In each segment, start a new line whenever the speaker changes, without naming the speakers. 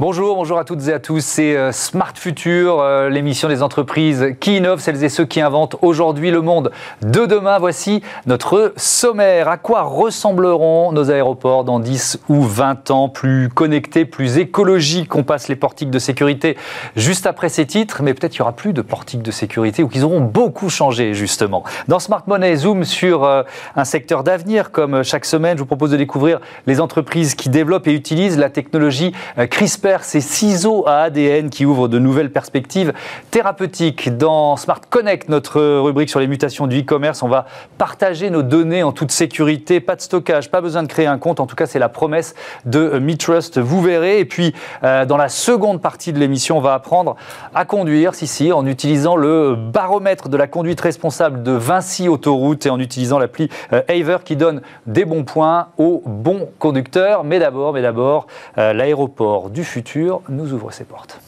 Bonjour, bonjour à toutes et à tous. C'est euh, Smart Future, euh, l'émission des entreprises qui innovent, celles et ceux qui inventent aujourd'hui le monde de demain. Voici notre sommaire. À quoi ressembleront nos aéroports dans 10 ou 20 ans? Plus connectés, plus écologiques. On passe les portiques de sécurité juste après ces titres, mais peut-être qu'il n'y aura plus de portiques de sécurité ou qu'ils auront beaucoup changé justement. Dans Smart Money, zoom sur euh, un secteur d'avenir. Comme chaque semaine, je vous propose de découvrir les entreprises qui développent et utilisent la technologie CRISPR ces ciseaux à ADN qui ouvrent de nouvelles perspectives thérapeutiques. Dans Smart Connect, notre rubrique sur les mutations du e-commerce, on va partager nos données en toute sécurité, pas de stockage, pas besoin de créer un compte. En tout cas, c'est la promesse de MeTrust, vous verrez. Et puis, euh, dans la seconde partie de l'émission, on va apprendre à conduire, si, si, en utilisant le baromètre de la conduite responsable de Vinci Autoroute et en utilisant l'appli euh, qui donne des bons points aux bons conducteurs. Mais d'abord, mais d'abord, euh, l'aéroport du futur nous ouvre ses portes.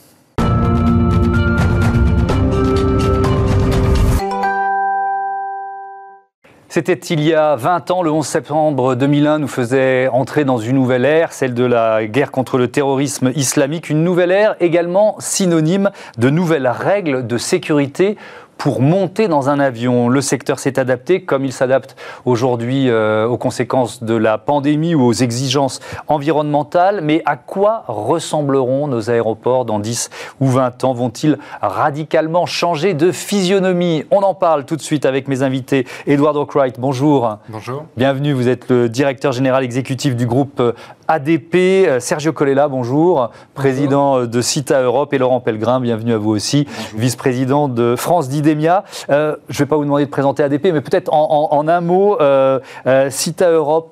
C'était il y a 20 ans, le 11 septembre 2001 nous faisait entrer dans une nouvelle ère, celle de la guerre contre le terrorisme islamique, une nouvelle ère également synonyme de nouvelles règles de sécurité pour monter dans un avion. Le secteur s'est adapté comme il s'adapte aujourd'hui euh, aux conséquences de la pandémie ou aux exigences environnementales. Mais à quoi ressembleront nos aéroports dans 10 ou 20 ans? Vont-ils radicalement changer de physionomie? On en parle tout de suite avec mes invités. Edward O'Crite, bonjour.
Bonjour.
Bienvenue, vous êtes le directeur général exécutif du groupe euh, ADP. Euh, Sergio Colella, bonjour. Président de CITA Europe et Laurent Pellegrin, bienvenue à vous aussi. Vice-président de France euh, je ne vais pas vous demander de présenter ADP, mais peut-être en, un mot, euh, euh, CITA Europe,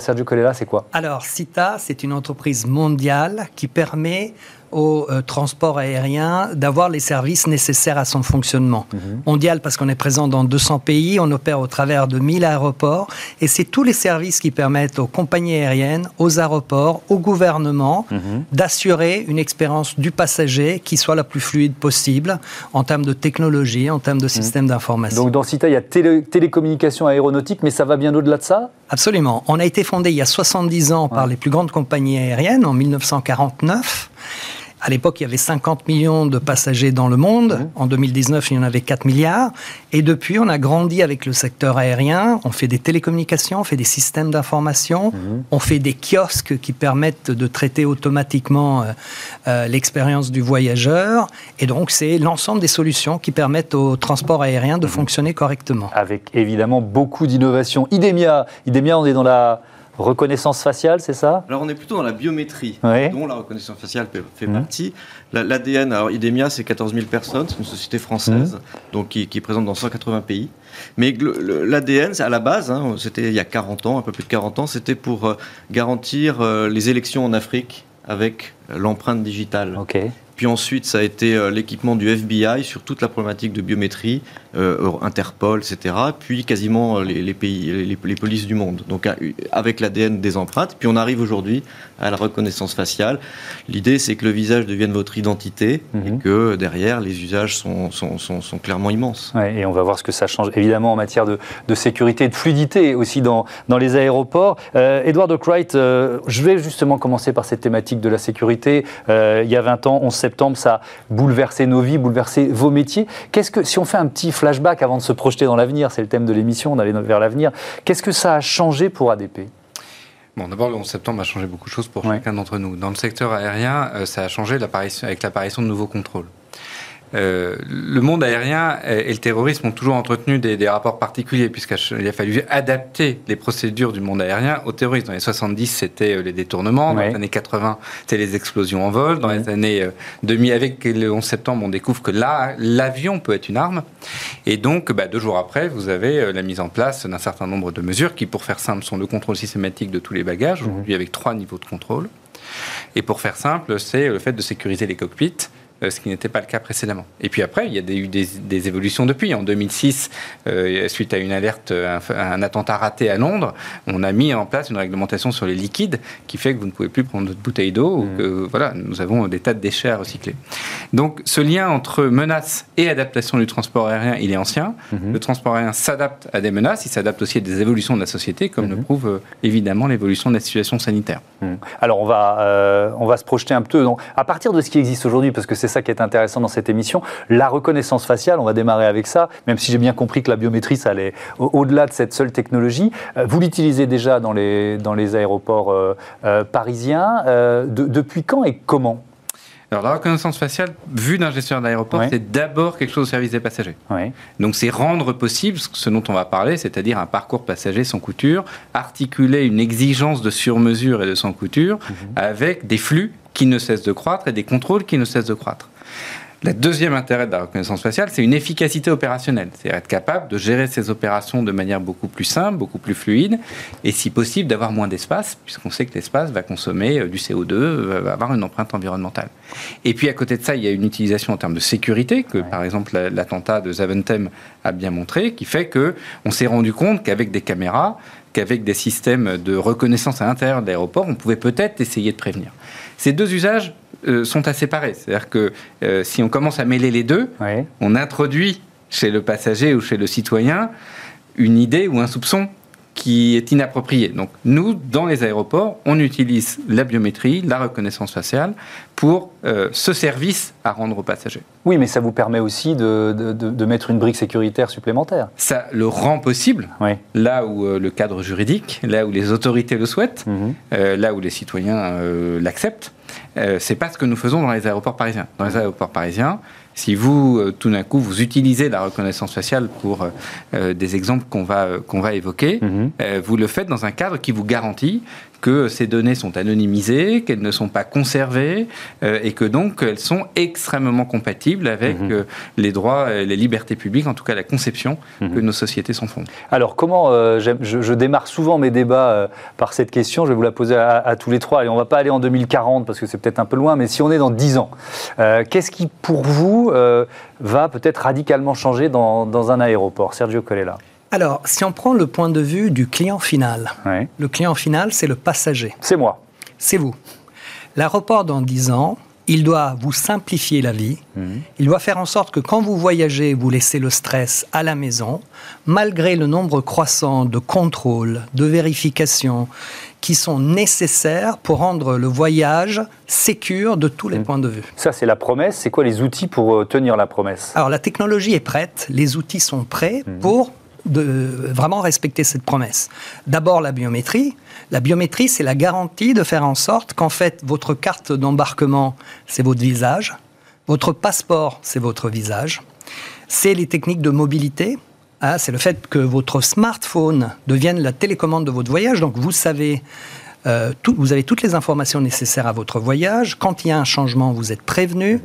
Sergio Colella, c'est quoi?
Alors, CITA, c'est une entreprise mondiale qui permet au euh, transport aérien d'avoir les services nécessaires à son fonctionnement. Mhm. Mondial parce qu'on est présent dans 200 pays, on opère au travers de 1000 aéroports et c'est tous les services qui permettent aux compagnies aériennes, aux aéroports, au gouvernement mhm. d'assurer une expérience du passager qui soit la plus fluide possible en termes de technologie, en termes de mhm. système d'information.
Donc dans CITA, il y a télé télécommunications aéronautiques, mais ça va bien au-delà de ça?
Absolument. On a été fondé il y a 70 ans par les plus grandes compagnies aériennes en 1949. À l'époque, il y avait 50 millions de passagers dans le monde. Mmh. En 2019, il y en avait 4 milliards. Et depuis, on a grandi avec le secteur aérien. On fait des télécommunications, on fait des systèmes d'information, mmh. on fait des kiosques qui permettent de traiter automatiquement euh, euh, l'expérience du voyageur. Et donc, c'est l'ensemble des solutions qui permettent au transport aérien de mmh. fonctionner correctement.
Avec évidemment beaucoup d'innovations. Idemia, Idemia, on est dans la reconnaissance faciale, c'est ça?
Alors on est plutôt dans la biométrie, dont la reconnaissance faciale fait, mmh. partie. L'ADN, alors IDEMIA, c'est 14 000 personnes, c'est une société française, mmh. donc qui, est présente dans 180 pays. Mais l'ADN, à la base, hein, c'était il y a 40 ans, un peu plus de 40 ans, c'était pour euh, garantir euh, les élections en Afrique avec l'empreinte digitale. Puis ensuite, ça a été euh, l'équipement du FBI sur toute la problématique de biométrie, euh, Interpol, etc. Puis quasiment euh, les, pays, les, polices du monde. Donc avec l'ADN des empreintes. Puis on arrive aujourd'hui à la reconnaissance faciale. L'idée, c'est que le visage devienne votre identité et mhm. que derrière, les usages sont, sont, sont, clairement immenses.
et on va voir ce que ça change évidemment en matière de, de sécurité et de fluidité aussi dans, dans les aéroports. Edward O'Crite, je vais justement commencer par cette thématique de la sécurité. il y a 20 ans, on sait septembre, ça a bouleversé nos vies, bouleversé vos métiers. Qu'est-ce que, si on fait un petit flashback avant de se projeter dans l'avenir, c'est le thème de l'émission, d'aller vers l'avenir, qu'est-ce que ça a changé pour ADP
Bon, d'abord, le 11 septembre a changé beaucoup de choses pour chacun d'entre nous. Dans le secteur aérien, euh, ça a changé avec l'apparition de nouveaux contrôles. Euh, le monde aérien et le terrorisme ont toujours entretenu des, rapports particuliers, puisqu'il a fallu adapter les procédures du monde aérien au terrorisme. Dans les 70, c'était euh, les détournements. Dans les années 80, c'était les explosions en vol. Dans les années 2000, euh, avec le 11 septembre, on découvre que là, l'avion peut être une arme. Et donc, bah, deux jours après, vous avez la mise en place d'un certain nombre de mesures qui, pour faire simple, sont le contrôle systématique de tous les bagages, aujourd'hui avec trois niveaux de contrôle. Et pour faire simple, c'est le fait de sécuriser les cockpits ce qui n'était pas le cas précédemment. Et puis après, il y a eu des, évolutions depuis. En 2006, euh, suite à une alerte, un, attentat raté à Londres, on a mis en place une réglementation sur les liquides qui fait que vous ne pouvez plus prendre votre bouteille d'eau. Mmh. voilà, nous avons des tas de déchets à recycler. Donc ce lien entre menaces et adaptation du transport aérien, il est ancien. Mmh. Le transport aérien s'adapte à des menaces, il s'adapte aussi à des évolutions de la société, comme le mmh. prouve évidemment l'évolution de la situation sanitaire.
Alors on va, on va se projeter un peu. À partir de ce qui existe aujourd'hui, parce que c'est ça qui est intéressant dans cette émission, la reconnaissance faciale, on va démarrer avec ça, même si j'ai bien compris que la biométrie, ça allait au-delà de cette seule technologie. Euh, vous l'utilisez déjà dans les, dans aéroports euh, euh, parisiens. depuis quand et comment
alors la reconnaissance faciale, vue d'un gestionnaire d'aéroport, c'est d'abord quelque chose au service des passagers. Donc c'est rendre possible ce dont on va parler, c'est-à-dire un parcours passager sans couture, articuler une exigence de sur-mesure et de sans couture mhm. avec des flux qui ne cessent de croître et des contrôles qui ne cessent de croître. Le deuxième intérêt de la reconnaissance faciale, c'est une efficacité opérationnelle. C'est être capable de gérer ces opérations de manière beaucoup plus simple, beaucoup plus fluide, et si possible d'avoir moins d'espace, puisqu'on sait que l'espace va consommer euh, du CO2, va avoir une empreinte environnementale. Et puis à côté de ça, il y a une utilisation en termes de sécurité, que par exemple l'attentat de Zaventem a bien montré, qui fait que on s'est rendu compte qu'avec des caméras, qu'avec des systèmes de reconnaissance à l'intérieur de l'aéroport, on pouvait peut-être essayer de prévenir. Ces deux usages euh, sont à séparer. C'est-à-dire que euh, si on commence à mêler les deux, on introduit chez le passager ou chez le citoyen une idée ou un soupçon qui est inapproprié. Donc nous, dans les aéroports, on utilise la biométrie, la reconnaissance faciale pour euh, ce service à rendre aux passagers.
Oui, mais ça vous permet aussi de, mettre une brique sécuritaire supplémentaire.
Ça le rend possible, là où euh, le cadre juridique, là où les autorités le souhaitent, mhm. euh, là où les citoyens l'acceptent. c'est pas ce que nous faisons dans les aéroports parisiens. Dans les aéroports parisiens, si vous, euh, tout d'un coup, vous utilisez la reconnaissance faciale pour euh, euh, des exemples qu'on va, qu'on va évoquer, mhm. vous le faites dans un cadre qui vous garantit que ces données sont anonymisées, qu'elles ne sont pas conservées euh, et que donc elles sont extrêmement compatibles avec mhm. euh, les droits et les libertés publiques, en tout cas la conception mhm. que nos sociétés s'en font.
Alors comment, euh, je, démarre souvent mes débats par cette question, je vais vous la poser à, tous les trois, et on ne va pas aller en 2040 parce que c'est peut-être un peu loin, mais si on est dans 10 ans, qu'est-ce qui pour vous va peut-être radicalement changer dans, dans un aéroport? Sergio Colella
alors, si on prend le point de vue du client final, le client final, c'est le passager.
C'est moi.
C'est vous. L'aéroport, dans 10 ans, il doit vous simplifier la vie. Mhm. Il doit faire en sorte que quand vous voyagez, vous laissez le stress à la maison, malgré le nombre croissant de contrôles, de vérifications qui sont nécessaires pour rendre le voyage sécure de tous les mhm. points de vue.
Ça, c'est la promesse. C'est quoi les outils pour euh, tenir la promesse?
Alors, la technologie est prête, les outils sont prêts mhm. pour de vraiment respecter cette promesse. D'abord la biométrie. La biométrie, c'est la garantie de faire en sorte qu'en fait, votre carte d'embarquement, c'est votre visage. Votre passeport, c'est votre visage. C'est les techniques de mobilité. Hein, c'est le fait que votre smartphone devienne la télécommande de votre voyage. Donc vous savez euh, vous avez toutes les informations nécessaires à votre voyage. Quand il y a un changement, vous êtes prévenu. Mhm.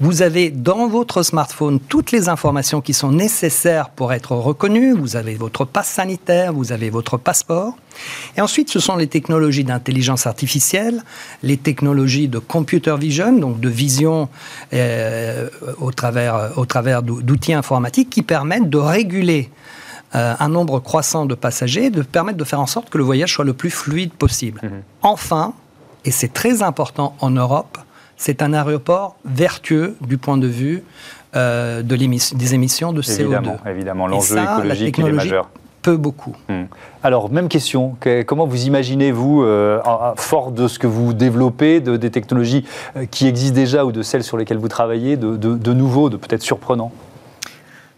Vous avez dans votre smartphone toutes les informations qui sont nécessaires pour être reconnu. Vous avez votre passe sanitaire, vous avez votre passeport. Et ensuite, ce sont les technologies d'intelligence artificielle, les technologies de computer vision, donc de vision euh, au travers, au travers d'outils informatiques qui permettent de réguler euh, un nombre croissant de passagers, de permettre de faire en sorte que le voyage soit le plus fluide possible. Mhm. Enfin, et c'est très important en Europe, c'est un aéroport vertueux du point de vue euh, de des émissions de CO2.
Évidemment, l'enjeu écologique est majeur.
Peu beaucoup.
Mhm. Alors, même question. Comment vous imaginez-vous, euh, fort de ce que vous développez, de, des technologies qui existent déjà ou de celles sur lesquelles vous travaillez, de, de, de nouveau, de peut-être surprenant?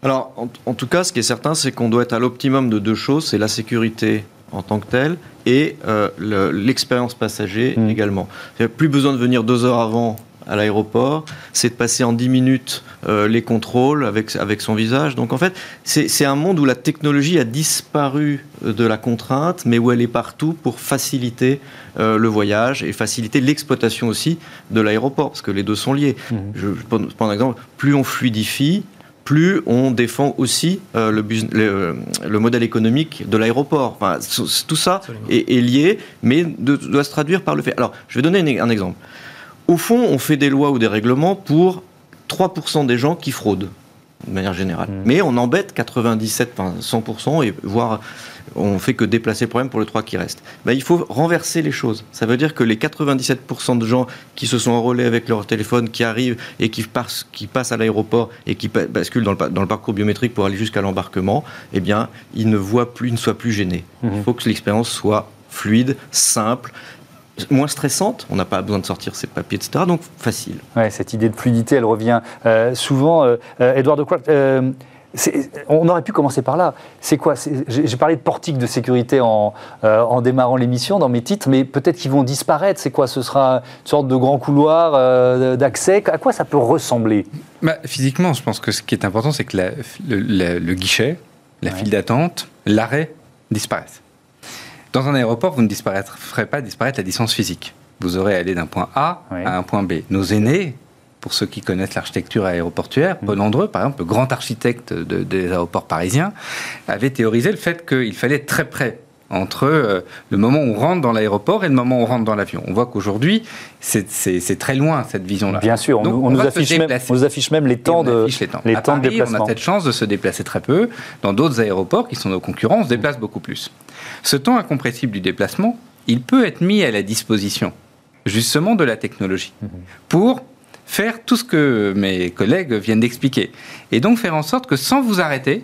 Alors, en, tout cas, ce qui est certain, c'est qu'on doit être à l'optimum de deux choses. C'est la sécurité en tant que telle et euh, l'expérience passager mmh. également. Il n'y a plus besoin de venir deux heures avant à l'aéroport, c'est de passer en dix minutes euh, les contrôles avec, avec son visage. Donc en fait, c'est un monde où la technologie a disparu euh, de la contrainte, mais où elle est partout pour faciliter le voyage et faciliter l'exploitation aussi de l'aéroport, parce que les deux sont liés. Mmh. Je, je prends un exemple, plus on fluidifie, plus on défend aussi euh, le, euh, le, modèle économique de l'aéroport. Enfin, tout ça est, lié, mais doit se traduire par le fait. Alors, je vais donner un exemple. Au fond, on fait des lois ou des règlements pour 3% des gens qui fraudent de manière générale. Mmh. Mais on embête 97, 100% et voire on fait que déplacer le problème pour les trois qui restent. Ben, il faut renverser les choses. Ça veut dire que les 97% de gens qui se sont enrôlés avec leur téléphone, qui arrivent et qui passent, qui passent à l'aéroport et qui basculent dans le, dans le, parcours biométrique pour aller jusqu'à l'embarquement, eh bien, ils ne voient plus, ils ne soient plus gênés. Mmh. Il faut que l'expérience soit fluide, simple, moins stressante, on n'a pas besoin de sortir ses papiers, etc. Donc facile.
Ouais, cette idée de fluidité, elle revient euh, souvent. Euh, euh, Edouard de quoi on aurait pu commencer par là. C'est quoi? J'ai parlé de portiques de sécurité en, démarrant l'émission dans mes titres, mais peut-être qu'ils vont disparaître. C'est quoi? Ce sera une sorte de grand couloir d'accès. À quoi ça peut ressembler?
Bah, Physiquement, je pense que ce qui est important, c'est que le, guichet, la file d'attente, l'arrêt disparaissent. Dans un aéroport, vous ne disparaîtrez pas disparaître la distance physique. Vous aurez à aller d'un point A à un point B. Nos aînés, pour ceux qui connaissent l'architecture aéroportuaire. Paul Andreu, par exemple, le grand architecte des aéroports parisiens, avait théorisé le fait qu'il fallait être très près entre euh, le moment où on rentre dans l'aéroport et le moment où on rentre dans l'avion. On voit qu'aujourd'hui, c'est très loin cette vision-là.
Bien sûr, on, nous affiche même, on, nous affiche même, les temps de,
les temps. de déplacement. On a cette chance de se déplacer très peu. Dans d'autres aéroports qui sont nos concurrents, on se déplace beaucoup plus. Ce temps incompressible du déplacement, il peut être mis à la disposition justement de la technologie mhm. pour faire tout ce que mes collègues viennent d'expliquer. Et donc faire en sorte que sans vous arrêter,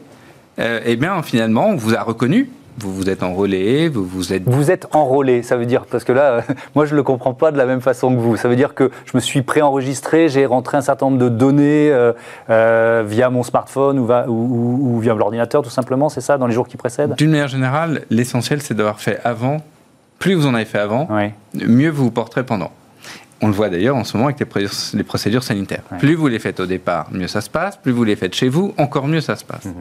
euh, eh bien finalement on vous a reconnu, vous vous êtes enrôlé, vous vous êtes...
Vous êtes enrôlé, ça veut dire, parce que là, moi je ne le comprends pas de la même façon que vous. Ça veut dire que je me suis préenregistré, j'ai rentré un certain nombre de données euh, euh, via mon smartphone ou, ou, ou via l'ordinateur tout simplement, c'est ça, dans les jours qui précèdent?
D'une manière générale, l'essentiel c'est d'avoir fait avant. Plus vous en avez fait avant, mieux vous vous porterez pendant. On le voit d'ailleurs en ce moment avec les, procédures sanitaires. Plus vous les faites au départ, mieux ça se passe. Plus vous les faites chez vous, encore mieux ça se passe. Mhm.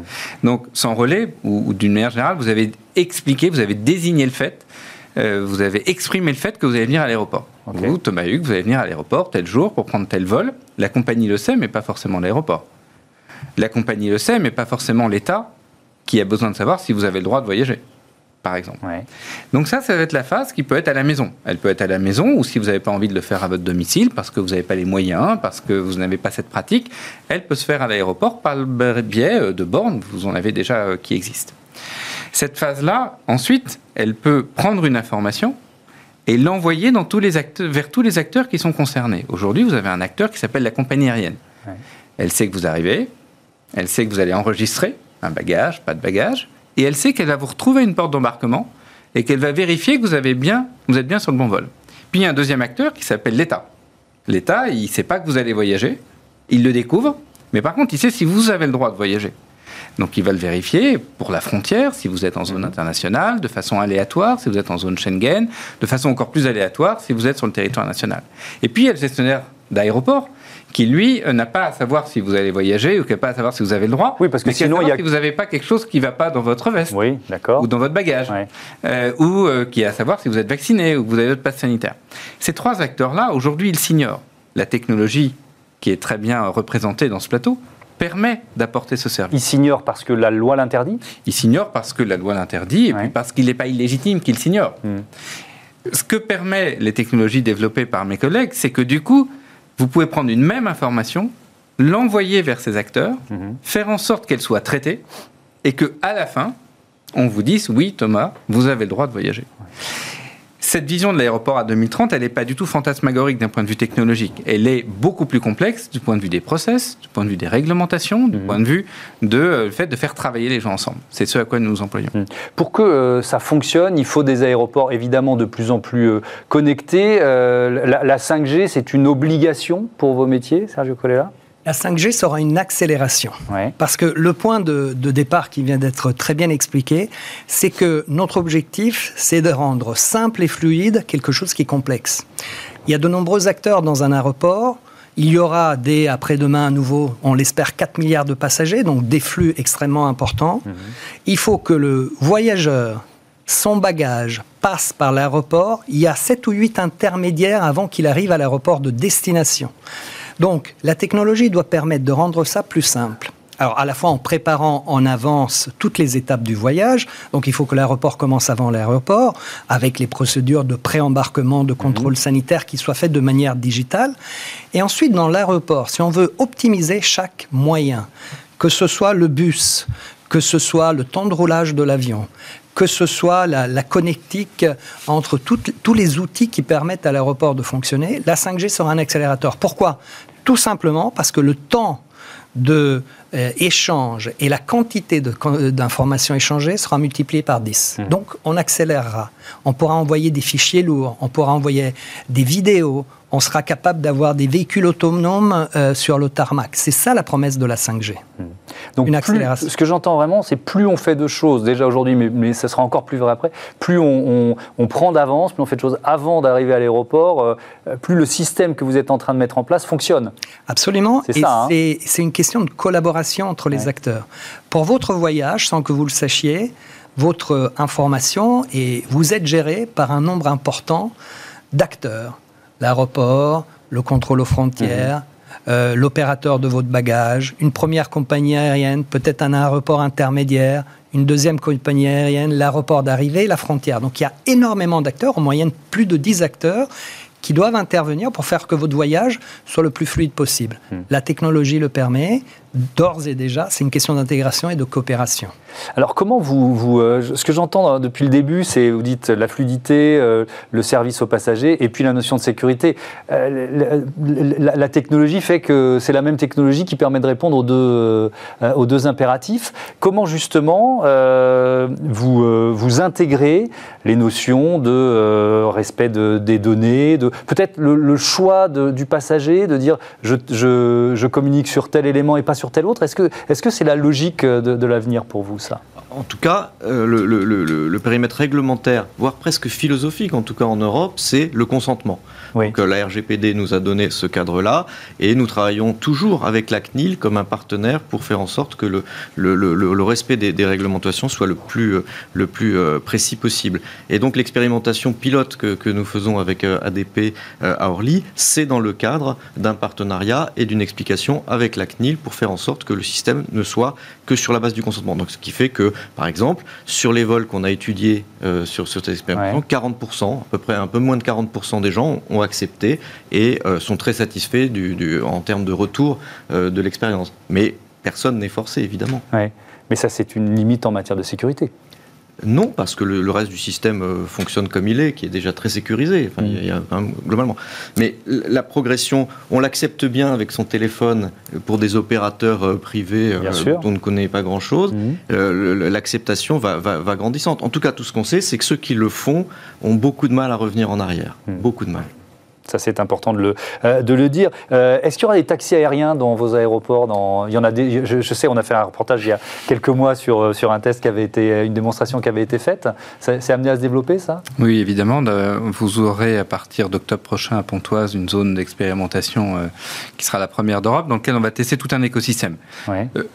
Donc, sans relais, ou, d'une manière générale, vous avez expliqué, vous avez désigné le fait, euh, vous avez exprimé le fait que vous allez venir à l'aéroport. Vous, Thomas Hugues, vous allez venir à l'aéroport tel jour pour prendre tel vol. La compagnie le sait, mais pas forcément l'aéroport. La compagnie le sait, mais pas forcément l'État qui a besoin de savoir si vous avez le droit de voyager par exemple. Donc ça, ça va être la phase qui peut être à la maison. Elle peut être à la maison ou si vous n'avez pas envie de le faire à votre domicile parce que vous n'avez pas les moyens, parce que vous n'avez pas cette pratique, elle peut se faire à l'aéroport par le biais euh, de bornes, vous en avez déjà euh, qui existent. Cette phase-là, ensuite, elle peut prendre une information et l'envoyer dans tous les acteurs, vers tous les acteurs qui sont concernés. Aujourd'hui, vous avez un acteur qui s'appelle la compagnie aérienne. Elle sait que vous arrivez, elle sait que vous allez enregistrer un bagage, pas de bagage, et elle sait qu'elle va vous retrouver une porte d'embarquement et qu'elle va vérifier que vous, avez bien, vous êtes bien sur le bon vol. Puis il y a un deuxième acteur qui s'appelle l'État. L'État, il ne sait pas que vous allez voyager, il le découvre, mais par contre, il sait si vous avez le droit de voyager. Donc il va le vérifier pour la frontière, si vous êtes en zone internationale, de façon aléatoire, si vous êtes en zone Schengen, de façon encore plus aléatoire, si vous êtes sur le territoire national. Et puis il y a le gestionnaire d'aéroport qui lui euh, n'a pas à savoir si vous allez voyager ou qui n'a pas à savoir si vous avez le droit.
Oui, parce que sinon, il y a...
si vous n'avez pas quelque chose qui ne va pas dans votre veste.
Oui, d'accord.
Ou dans votre bagage. Euh, ou euh, qui a à savoir si vous êtes vacciné ou que vous avez votre passe sanitaire. Ces trois acteurs-là, aujourd'hui, ils s'ignorent. La technologie, qui est très bien représentée dans ce plateau, permet d'apporter ce service.
Ils s'ignorent parce que la loi l'interdit?
Ils s'ignorent parce que la loi l'interdit et puis parce qu'il n'est pas illégitime qu'ils s'ignorent. Hmm. Ce que permet les technologies développées par mes collègues, c'est que du coup, vous pouvez prendre une même information, l'envoyer vers ces acteurs, mhm. faire en sorte qu'elle soit traitée, et que à la fin, on vous dise oui, Thomas, vous avez le droit de voyager cette vision de l'aéroport à 2030, elle n'est pas du tout fantasmagorique d'un point de vue technologique. Elle est beaucoup plus complexe du point de vue des process, du point de vue des réglementations, du mmh. point de vue de euh, fait de faire travailler les gens ensemble. C'est ce à quoi nous nous employons. Mmh.
Pour que euh, ça fonctionne, il faut des aéroports évidemment de plus en plus euh, connectés. La, la, 5G, c'est une obligation pour vos métiers, Sergio Colella?
La 5G sera une accélération. Parce que le point de, départ qui vient d'être très bien expliqué, c'est que notre objectif, c'est de rendre simple et fluide quelque chose qui est complexe. Il y a de nombreux acteurs dans un aéroport. Il y aura dès après-demain à nouveau, on l'espère, 4 milliards de passagers, donc des flux extrêmement importants. Mhm. Il faut que le voyageur, son bagage, passe par l'aéroport. Il y a 7 ou 8 intermédiaires avant qu'il arrive à l'aéroport de destination. Donc, la technologie doit permettre de rendre ça plus simple. Alors, à la fois en préparant en avance toutes les étapes du voyage, donc il faut que l'aéroport commence avant l'aéroport, avec les procédures de pré-embarquement, de contrôle mhm. sanitaire qui soient faites de manière digitale. Et ensuite, dans l'aéroport, si on veut optimiser chaque moyen, que ce soit le bus, que ce soit le temps de roulage de l'avion, que ce soit la, connectique entre tous les outils qui permettent à l'aéroport de fonctionner, la 5G sera un accélérateur. Pourquoi? Tout simplement parce que le temps de euh, échange et la quantité d'informations échangées sera multipliée par 10. Mmh. Donc on accélérera. On pourra envoyer des fichiers lourds, on pourra envoyer des vidéos, on sera capable d'avoir des véhicules autonomes euh, sur le tarmac. C'est ça la promesse de la 5G.
Mmh. Donc Une accélération. ce que j'entends vraiment, c'est plus on fait de choses, déjà aujourd'hui, mais, mais, ça sera encore plus vrai après, plus on, prend d'avance, plus on fait de choses avant d'arriver à l'aéroport, euh, plus le système que vous êtes en train de mettre en place fonctionne.
Absolument. C'est ça. Hein. C'est une question de collaboration entre les acteurs. Pour votre voyage, sans que vous le sachiez, votre information, et vous êtes géré par un nombre important d'acteurs l'aéroport, le contrôle aux frontières, mhm. euh, l'opérateur de votre bagage, une première compagnie aérienne, peut-être un aéroport intermédiaire, une deuxième compagnie aérienne, l'aéroport d'arrivée, la frontière. Donc il y a énormément d'acteurs, en moyenne plus de 10 acteurs, qui doivent intervenir pour faire que votre voyage soit le plus fluide possible. Hmm. La technologie le permet, d'ores et déjà, c'est une question d'intégration et de coopération.
Alors comment vous, vous euh, ce que j'entends hein, depuis le début, c'est vous dites la fluidité, euh, le service aux passagers et puis la notion de sécurité. Euh, la, technologie fait que c'est la même technologie qui permet de répondre aux deux, impératifs. Comment justement vous, intégrez les notions de respect de, des données, de peut-être le, choix du passager, de dire je, je, je communique sur tel élément et pas sur tel autre. Est-ce que c'est -ce c'est la logique de, l'avenir pour vous, ça?
En tout cas, euh, le, périmètre réglementaire, voire presque philosophique, en tout cas en Europe, c'est le consentement. Donc euh, la RGPD nous a donné ce cadre-là et nous travaillons toujours avec la CNIL comme un partenaire pour faire en sorte que le, respect des, réglementations soit le plus, euh, le plus euh, précis possible. Et donc l'expérimentation pilote que, que, nous faisons avec ADP à Orly, c'est dans le cadre d'un partenariat et d'une explication avec la CNIL pour faire en sorte que le système ne soit que sur la base du consentement. Donc ce qui fait que, par exemple, sur les vols qu'on a étudiés sur, sur cette expérimentation, 40%, à peu près un peu moins de 40% des gens ont accepté et euh, sont très satisfaits du, en termes de retour euh, de l'expérience. Mais personne n'est forcé, évidemment.
Mais ça, c'est une limite en matière de sécurité.
Non, parce que le, reste du système euh, fonctionne comme il est, qui est déjà très sécurisé, globalement. Mais la progression, on l'accepte bien avec son téléphone pour des opérateurs privés dont on ne connaît pas grand-chose. Mhm. L'acceptation va, va, grandissante. En tout cas, tout ce qu'on sait, c'est que ceux qui le font ont beaucoup de mal à revenir en arrière. Mhm. Beaucoup de mal.
Ça, c'est important de le, euh, de le dire. Euh, est-ce qu'il y aura des taxis aériens dans vos aéroports dans... Il y en a des, je, sais, on a fait un reportage il y a quelques mois sur, euh, sur un test qui avait été, une démonstration qui avait été faite. C'est amené à se développer, ça?
Oui, évidemment. Vous aurez à partir d'octobre prochain à Pontoise une zone d'expérimentation qui sera la première d'Europe dans laquelle on va tester tout un écosystème.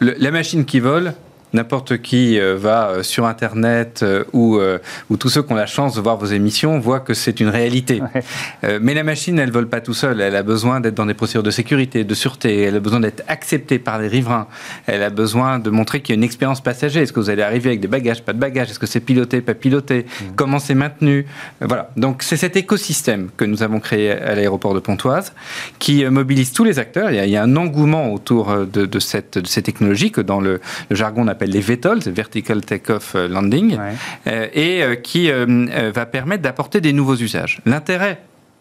la machine qui vole, n'importe qui euh, va euh, sur Internet euh, ou, ou tous ceux qui ont la chance de voir vos émissions voient que c'est une réalité. mais la machine, elle ne vole pas tout seul. Elle a besoin d'être dans des procédures de sécurité, de sûreté. Elle a besoin d'être acceptée par les riverains. Elle a besoin de montrer qu'il y a une expérience passager. Est-ce que vous allez arriver avec des bagages, pas de bagages? Est-ce que c'est piloté, pas piloté? Mm. Comment c'est maintenu? Voilà. Donc c'est cet écosystème que nous avons créé à l'aéroport de Pontoise qui mobilise tous les acteurs. Il y a, un engouement autour de, cette, de ces technologies que dans le, le jargon on appelle les VTOL, Vertical Takeoff euh, Landing, euh, et euh, qui va permettre d'apporter des nouveaux usages. L'intérêt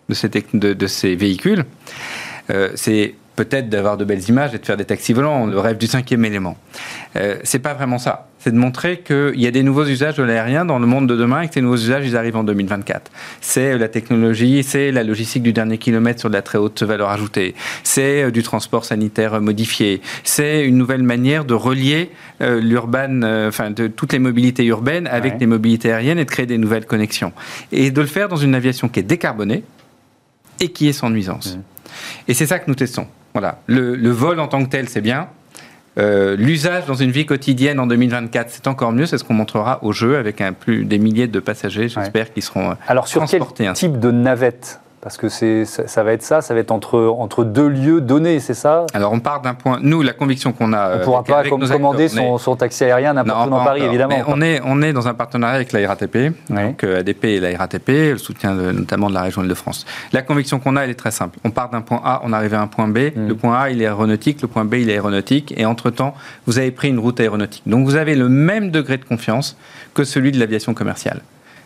de ces, de, ces véhicules, c'est peut-être d'avoir de belles images et de faire des taxis volants, le rêve du cinquième élément. Euh, c'est pas vraiment ça. C'est de montrer qu'il y a des nouveaux usages de l'aérien dans le monde de demain et que ces nouveaux usages, ils arrivent en 2024. C'est la technologie, c'est la logistique du dernier kilomètre sur de la très haute valeur ajoutée, c'est euh, du transport sanitaire modifié, c'est une nouvelle manière de relier euh, l'urbaine, euh, enfin de toutes les mobilités urbaines avec les mobilités aériennes et de créer des nouvelles connexions. Et de le faire dans une aviation qui est décarbonée et qui est sans nuisance. Mmh. Et c'est ça que nous testons. Voilà. Le, vol en tant que tel, c'est bien. Euh, l'usage dans une vie quotidienne en 2024, c'est encore mieux. C'est ce qu'on montrera au jeu avec un plus des milliers de passagers, j'espère, qui seront
Alors sur quel type de navette Parce que ça, ça va être ça, ça va être entre, entre deux lieux donnés, c'est ça?
Alors on part d'un point, nous la conviction qu'on a...
On ne pourra pas commander son, taxi aérien n'importe où dans Paris, évidemment.
on, est, on est dans un partenariat avec la RATP, donc euh, ADP et la RATP, le soutien notamment de la région Île-de-France. La conviction qu'on a, elle est très simple. On part d'un point A, on arrive à un point B. Mm. Le point A, il est aéronautique, le point B, il est aéronautique, et entre-temps, vous avez pris une route aéronautique. Donc vous avez le même degré de confiance que celui de l'aviation commerciale.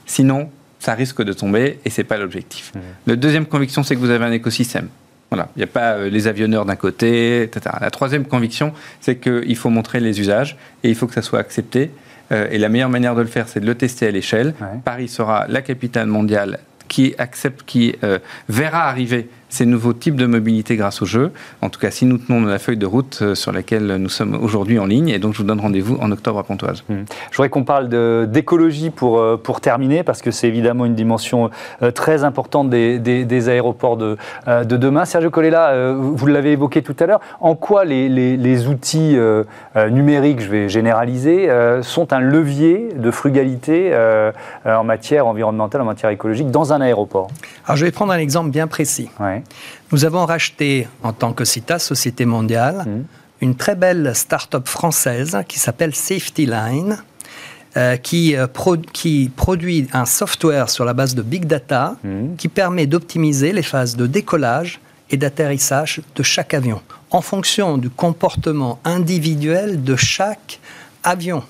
Sinon, ça risque de tomber et c'est pas l'objectif. Mmh. La deuxième conviction, c'est que vous avez un écosystème. Voilà, il n'y a pas euh, les avionneurs d'un côté, etc. La troisième conviction, c'est qu'il faut montrer les usages et il faut que ça soit accepté. Euh, et la meilleure manière de le faire, c'est de le tester à l'échelle. Paris sera la capitale mondiale qui accepte, qui euh, verra arriver ces nouveaux types de mobilité grâce au jeu. En tout cas, si nous tenons la feuille de route euh, sur laquelle nous sommes aujourd'hui en ligne, et donc je vous donne rendez-vous en octobre à Pontoise.
Mmh. Je voudrais qu'on parle d'écologie pour, euh, pour terminer, parce que c'est évidemment une dimension euh, très importante des, des, aéroports de, de, demain. Sergio Colella, vous l'avez évoqué tout à l'heure, en quoi les, les, les outils numériques, je vais généraliser, sont un levier de frugalité en matière environnementale, en matière écologique dans un aéroport?
Alors je vais prendre un exemple bien précis. Nous avons racheté, en tant que CITA, Société Mondiale, mmh. une très belle start-up française qui s'appelle Safety Line, euh, qui, euh, qui, produit un software sur la base de big data mmh. qui permet d'optimiser les phases de décollage et d'atterrissage de chaque avion en fonction du comportement individuel de chaque avion.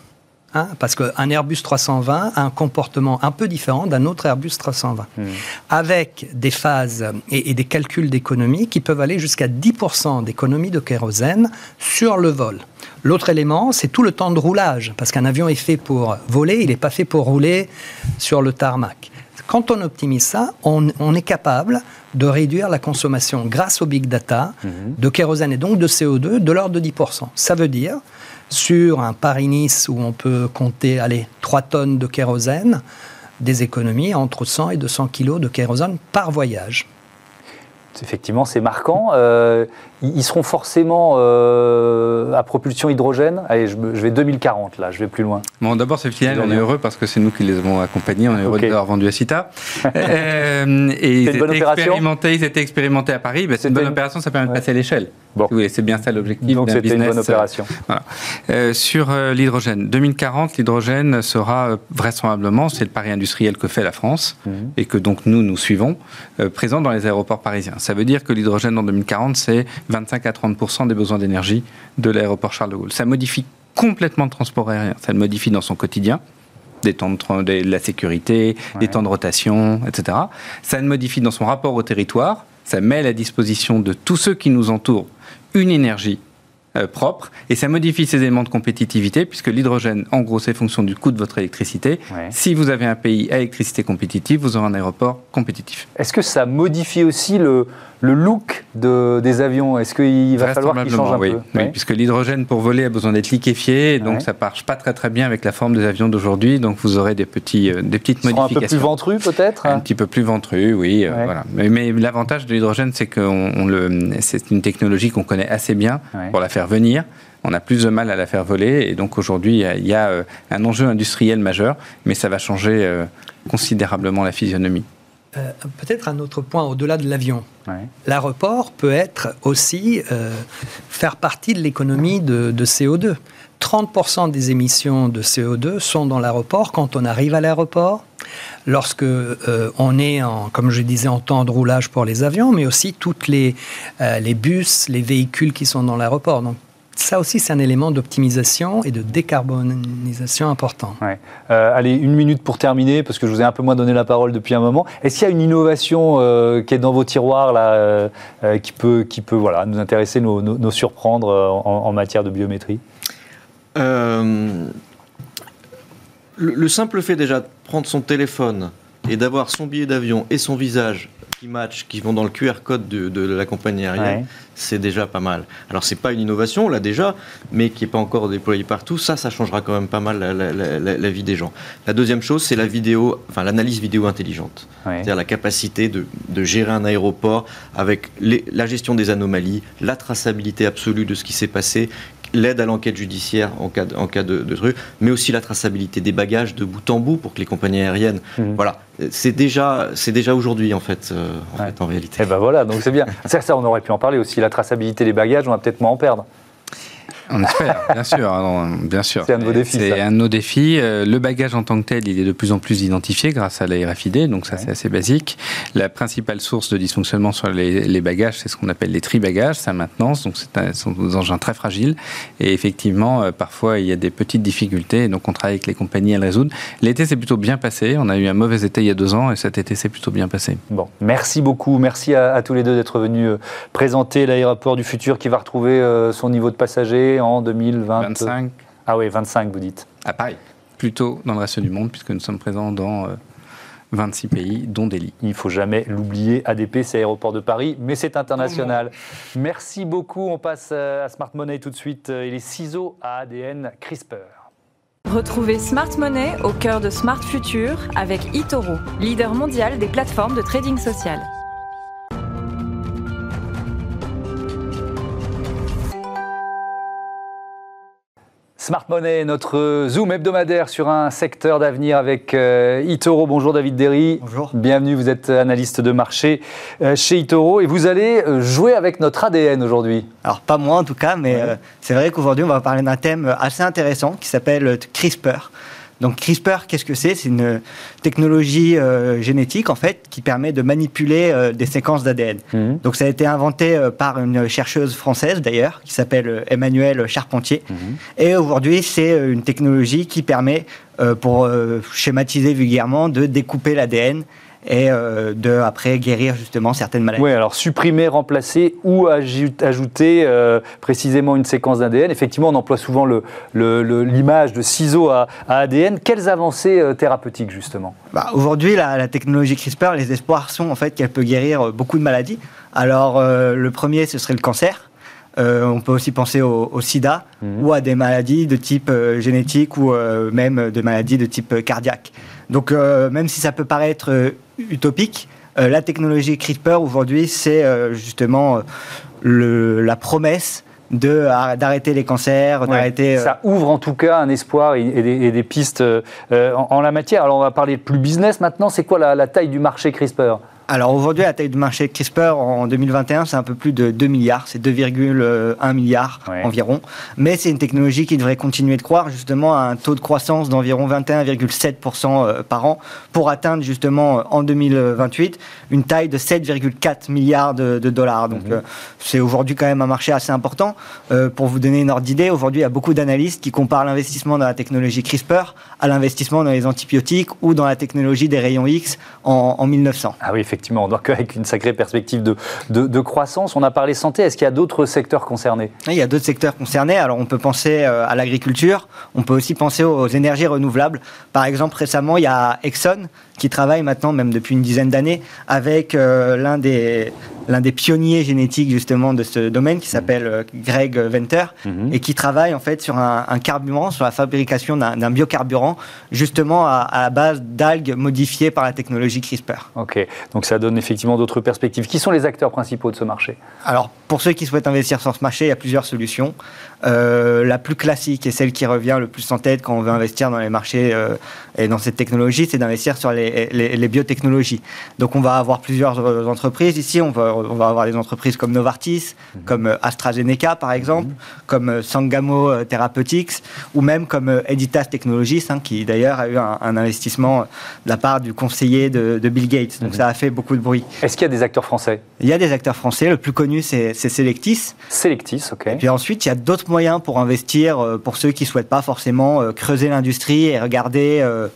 Hein, parce qu'un Airbus 320 a un comportement un peu différent d'un autre Airbus 320, hmm. avec des phases et, des calculs d'économie qui peuvent aller jusqu'à 10% d'économie de kérosène sur le vol. L'autre élément, c'est tout le temps de roulage, parce qu'un avion est fait pour voler, il n'est pas fait pour rouler sur le tarmac. Quand on optimise ça, on, est capable de réduire la consommation grâce au big data hmm. de kérosène et donc de CO2 de l'ordre de 10%. Ça veut dire sur un Paris-Nice où on peut compter allez, 3 tonnes de kérosène, des économies entre 100 et 200 kilos de kérosène par voyage.
Effectivement, c'est marquant. Euh, ils seront forcément euh, à propulsion hydrogène. Allez, je, vais 2040 là, je vais plus loin.
Bon, d'abord, c'est final, on est heureux parce que c'est nous qui les avons accompagnés, on est heureux de leur vendu à CITA.
euh, et ils étaient,
expérimentés, ils étaient expérimentés à Paris. Ben, c'est une bonne opération, ça permet de passer à l'échelle. Bon. Oui, c'est bien ça l'objectif.
Donc c'était une bonne euh, opération.
Sur l'hydrogène, 2040, l'hydrogène sera vraisemblablement, c'est le pari industriel que fait la France mhm. et que donc nous, nous suivons, présent dans les aéroports parisiens. Ça veut dire que l'hydrogène en 2040, c'est 25 à 30% des besoins d'énergie de l'aéroport Charles de Gaulle. Ça modifie complètement le transport aérien. Ça le modifie dans son quotidien des temps de, la sécurité, des temps de rotation, etc. Ça le modifie dans son rapport au territoire, ça met à la disposition de tous ceux qui nous entourent une énergie euh, propre et ça modifie ces éléments de compétitivité puisque l'hydrogène, en gros, c'est fonction du coût de votre électricité. Si vous avez un pays à électricité compétitive, vous aurez un aéroport compétitif.
Est-ce que ça modifie aussi le, le look de, des avions, est-ce qu'il va falloir qu'il change un
oui. peu Oui, puisque l'hydrogène pour voler a besoin d'être liquéfié, donc ça ne marche pas très très bien avec la forme des avions d'aujourd'hui, donc vous aurez des, petits, euh, des petites modifications.
Un peu plus ventru peut-être
Un petit peu plus ventru, oui. Euh, voilà. Mais, l'avantage de l'hydrogène, c'est que c'est une technologie qu'on connaît assez bien pour la faire venir on a plus de mal à la faire voler. Et donc aujourd'hui, il y a euh, un enjeu industriel majeur, mais ça va changer considérablement la physionomie.
Euh, peut-être un autre point au-delà de l'avion. L'aéroport peut être aussi euh, faire partie de l'économie de, CO2. 30% des émissions de CO2 sont dans l'aéroport quand on arrive à l'aéroport, lorsque euh, on est, en, comme je disais, en temps de roulage pour les avions, mais aussi toutes les, les bus, les véhicules qui sont dans l'aéroport. Donc ça aussi, c'est un élément d'optimisation et de décarbonisation important.
Euh, allez, une minute pour terminer, parce que je vous ai un peu moins donné la parole depuis un moment. Est-ce qu'il y a une innovation euh, qui est dans vos tiroirs là, euh, qui peut, qui peut voilà, nous intéresser, nous, nous, surprendre en, matière de biométrie?
Le, le simple fait déjà de prendre son téléphone et d'avoir son billet d'avion et son visage qui matchent, qui vont dans le QR code de, la compagnie aérienne, c'est déjà pas mal. Alors c'est pas une innovation, là déjà, mais qui n'est pas encore déployée partout. Ça, ça changera quand même pas mal la, vie des gens. La deuxième chose, c'est la vidéo, enfin l'analyse vidéo intelligente, c'est-à-dire la capacité de, gérer un aéroport avec la gestion des anomalies, la traçabilité absolue de ce qui s'est passé, l'aide à l'enquête judiciaire en cas de, en cas de, truc, mais aussi la traçabilité des bagages de bout en bout pour que les compagnies aériennes, mmh. voilà, c'est déjà, c'est déjà aujourd'hui en fait, en, fait, en réalité.
Et eh ben voilà, donc c'est bien. ça, ça, on aurait pu en parler aussi. La traçabilité des bagages, on va peut-être moins en perdre.
On espère, bien sûr, hein, bien sûr.
C'est un de vos défis.
C'est un de nos défis. Euh, le bagage en tant que tel, il est de plus en plus identifié grâce à la RFID, donc ça c'est assez basique. La principale source de dysfonctionnement sur les, bagages, c'est ce qu'on appelle les tri-bagages, sa maintenance, donc c'est un, sont des engins très fragiles. Et effectivement, euh, parfois il y a des petites difficultés, donc on travaille avec les compagnies à les résoudre. L'été s'est plutôt bien passé. On a eu un mauvais été il y a deux ans et cet été s'est plutôt bien passé.
Bon, merci beaucoup. Merci à, tous les deux d'être venus euh, présenter l'aéroport du futur qui va retrouver son niveau de passagers en 2020.
25.
Ah oui, 25, vous dites.
À Paris. Plutôt dans le reste du monde, puisque nous sommes présents dans 26 euh, pays, dont Delhi.
Il ne faut jamais l'oublier. ADP, c'est Aéroport de Paris, mais c'est international. Merci beaucoup. On passe euh, à Smart Money tout de suite et les ciseaux à ADN CRISPR.
Retrouvez Smart Money au cœur de Smart Future avec eToro, leader mondial des plateformes de trading social.
Smart Money, notre zoom hebdomadaire sur un secteur d'avenir avec euh, Itoro. Bonjour David Derry.
Bonjour.
Bienvenue, vous êtes analyste de marché euh, chez Itoro et vous allez euh, jouer avec notre ADN aujourd'hui.
Alors pas moi en tout cas, mais c'est vrai qu'aujourd'hui on va parler d'un thème assez intéressant qui s'appelle CRISPR. Donc CRISPR, qu'est-ce que c'est? C'est une technologie euh, génétique en fait qui permet de manipuler euh, des séquences d'ADN. Mhm. Donc ça a été inventé euh, par une chercheuse française d'ailleurs qui s'appelle Emmanuelle Charpentier. Mhm. Et aujourd'hui c'est une technologie qui permet, pour schématiser vulgairement, de découper l'ADN et euh, de après guérir justement certaines maladies.
Oui, alors supprimer, remplacer ou ajouter euh, précisément une séquence d'ADN. Effectivement, on emploie souvent l'image de ciseaux à, ADN. Quelles avancées euh, thérapeutiques justement?
Bah, Aujourd'hui, la, technologie CRISPR, les espoirs sont en fait qu'elle peut guérir beaucoup de maladies. Alors le premier, ce serait le cancer. on peut aussi penser au, sida mhm. ou à des maladies de type génétique ou même de maladies de type cardiaque. Donc même si ça peut paraître utopique. Euh, la technologie CRISPR aujourd'hui, c'est euh, justement euh, la promesse d'arrêter les cancers, d'arrêter...
Ça ouvre en tout cas un espoir et, des, pistes en, la matière. Alors on va parler de plus business maintenant. C'est quoi la taille du marché CRISPR?
Alors aujourd'hui, la taille de marché CRISPR en 2021, c'est un peu plus de 2 milliards, c'est 2,1 milliards environ. Mais c'est une technologie qui devrait continuer de croître justement à un taux de croissance d'environ 21,7% euh, par an pour atteindre justement en 2028 une taille de 7,4 milliards de, dollars. Donc mhm. euh, c'est aujourd'hui quand même un marché assez important. Euh, pour vous donner une ordre d'idée, aujourd'hui il y a beaucoup d'analystes qui comparent l'investissement dans la technologie CRISPR à l'investissement dans les antibiotiques ou dans la technologie des rayons X en, en 1900.
Ah oui, effectivement effectivement, donc avec une sacrée perspective de, de, croissance. On a parlé santé, est-ce qu'il y a d'autres secteurs concernés?
Il y a d'autres secteurs concernés. Alors on peut penser euh, à l'agriculture, on peut aussi penser aux énergies renouvelables. Par exemple, récemment, il y a Exxon qui travaille maintenant, même depuis une dizaine d'années, avec euh, l'un des l'un des pionniers génétiques justement de ce domaine qui s'appelle euh, Greg Venter mhm. et qui travaille en fait sur un, carburant, sur la fabrication d'un biocarburant justement à, la base d'algues modifiées par la technologie CRISPR.
Ok, donc ça donne effectivement d'autres perspectives. Qui sont les acteurs principaux de ce marché?
Alors pour ceux qui souhaitent investir sur ce marché, il y a plusieurs solutions. Euh, la plus classique et celle qui revient le plus en tête quand on veut investir dans les marchés euh, et dans cette technologie, c'est d'investir sur les, les, biotechnologies. Donc on va avoir plusieurs entreprises ici, on va, on va avoir des entreprises comme Novartis, mhm. comme AstraZeneca par exemple, mhm. comme Sangamo Therapeutics, ou même comme Editas Technologies, hein, qui d'ailleurs a eu un, investissement de la part du conseiller de, Bill Gates. Donc mhm. ça a fait beaucoup de bruit.
Est-ce qu'il y a des acteurs français?
Il y a des acteurs français. Le plus connu, c'est Selectis.
Selectis, ok.
Et puis ensuite, il y a d'autres moyens pour investir euh, pour ceux qui ne souhaitent pas forcément euh, creuser l'industrie et regarder euh,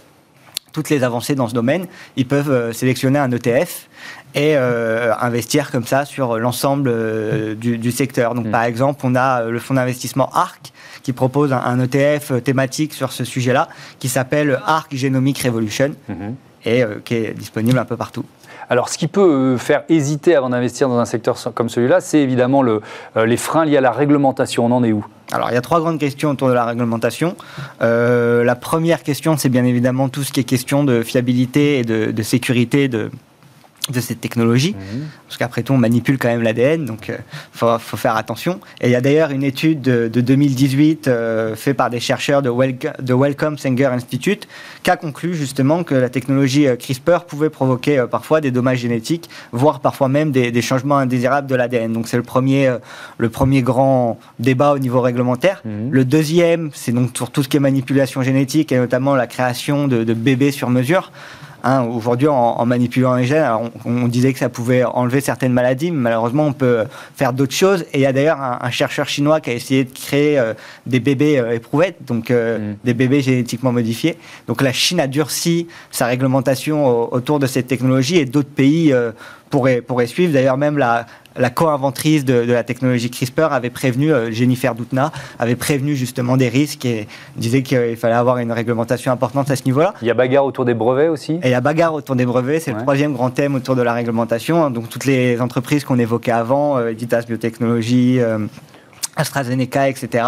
toutes les avancées dans ce domaine. Ils peuvent sélectionner un ETF et investir comme ça sur l'ensemble du, secteur. Donc, mm. par exemple, on a le fonds d'investissement ARC qui propose un, ETF thématique sur ce sujet-là qui s'appelle ARC Genomic Revolution mm-hmm. Et qui est disponible un peu partout.
Alors, ce qui peut euh, faire hésiter avant d'investir dans un secteur comme celui-là, c'est évidemment le, euh, les freins liés à la réglementation. On en est où?
Alors, il y a trois grandes questions autour de la réglementation. Euh, la première question, c'est bien évidemment tout ce qui est question de fiabilité et de, sécurité de, de cette technologie, mhm. parce qu'après tout, on manipule quand même l'ADN, donc il euh, faut, faire attention. Et il y a d'ailleurs une étude de, 2018 euh, faite par des chercheurs de, de Wellcome Sanger Institute qui a conclu justement que la technologie euh, CRISPR pouvait provoquer parfois des dommages génétiques, voire parfois même des, changements indésirables de l'ADN. Donc c'est le premier, le premier grand débat au niveau réglementaire. Mhm. Le deuxième, c'est donc sur tout ce qui est manipulation génétique et notamment la création de, de bébés sur mesure. Hein, aujourd'hui, en, manipulant les gènes, on, disait que ça pouvait enlever certaines maladies, mais malheureusement, on peut faire d'autres choses. Et il y a d'ailleurs un, chercheur chinois qui a essayé de créer euh, des bébés euh, éprouvettes, donc euh, mm. des bébés génétiquement modifiés. Donc la Chine a durci sa réglementation autour de cette technologie et d'autres pays pourraient suivre. D'ailleurs, même la, la co-inventrice de, la technologie CRISPR avait prévenu, euh, Jennifer Doudna, avait prévenu justement des risques et disait qu'il fallait avoir une réglementation importante à ce niveau-là.
Il y a bagarre autour des brevets aussi?
Et il y a bagarre autour des brevets, c'est le troisième grand thème autour de la réglementation. Donc toutes les entreprises qu'on évoquait avant, euh, Editas Biotechnologie, euh, AstraZeneca, etc.,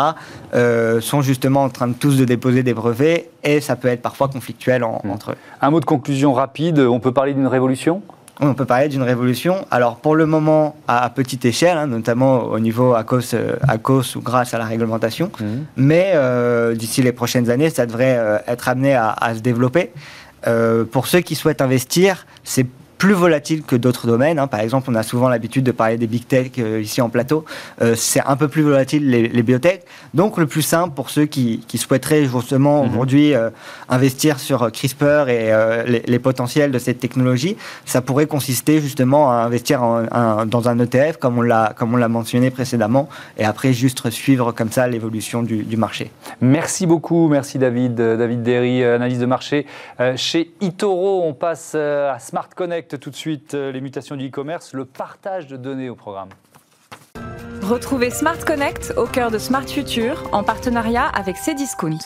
sont justement en train de tous de déposer des brevets et ça peut être parfois conflictuel hmm. entre eux.
Un mot de conclusion rapide, on peut parler d'une révolution?
On peut parler d'une révolution. Alors pour le moment, à, petite échelle, hein, notamment au niveau à cause, euh, à cause ou grâce à la réglementation, mhm. mais euh, d'ici les prochaines années, ça devrait euh, être amené à, se développer. pour ceux qui souhaitent investir, c'est plus volatile que d'autres domaines. Hein. Par exemple, on a souvent l'habitude de parler des big tech euh, ici en plateau. Euh, c'est un peu plus volatile les, les, biotech. Donc, le plus simple pour ceux qui, souhaiteraient justement mhm. aujourd'hui euh, investir sur CRISPR et les, potentiels de cette technologie, ça pourrait consister justement à investir dans un ETF, comme on l'a comme on l'a mentionné précédemment, et après juste suivre comme ça l'évolution du, du, marché.
Merci beaucoup, merci David, David Derry, analyse de marché chez Itoro. On passe à Smart Connect tout de suite euh, les mutations du e-commerce, le partage de données au programme.
Retrouvez Smart Connect au cœur de Smart Future en partenariat avec Cdiscount.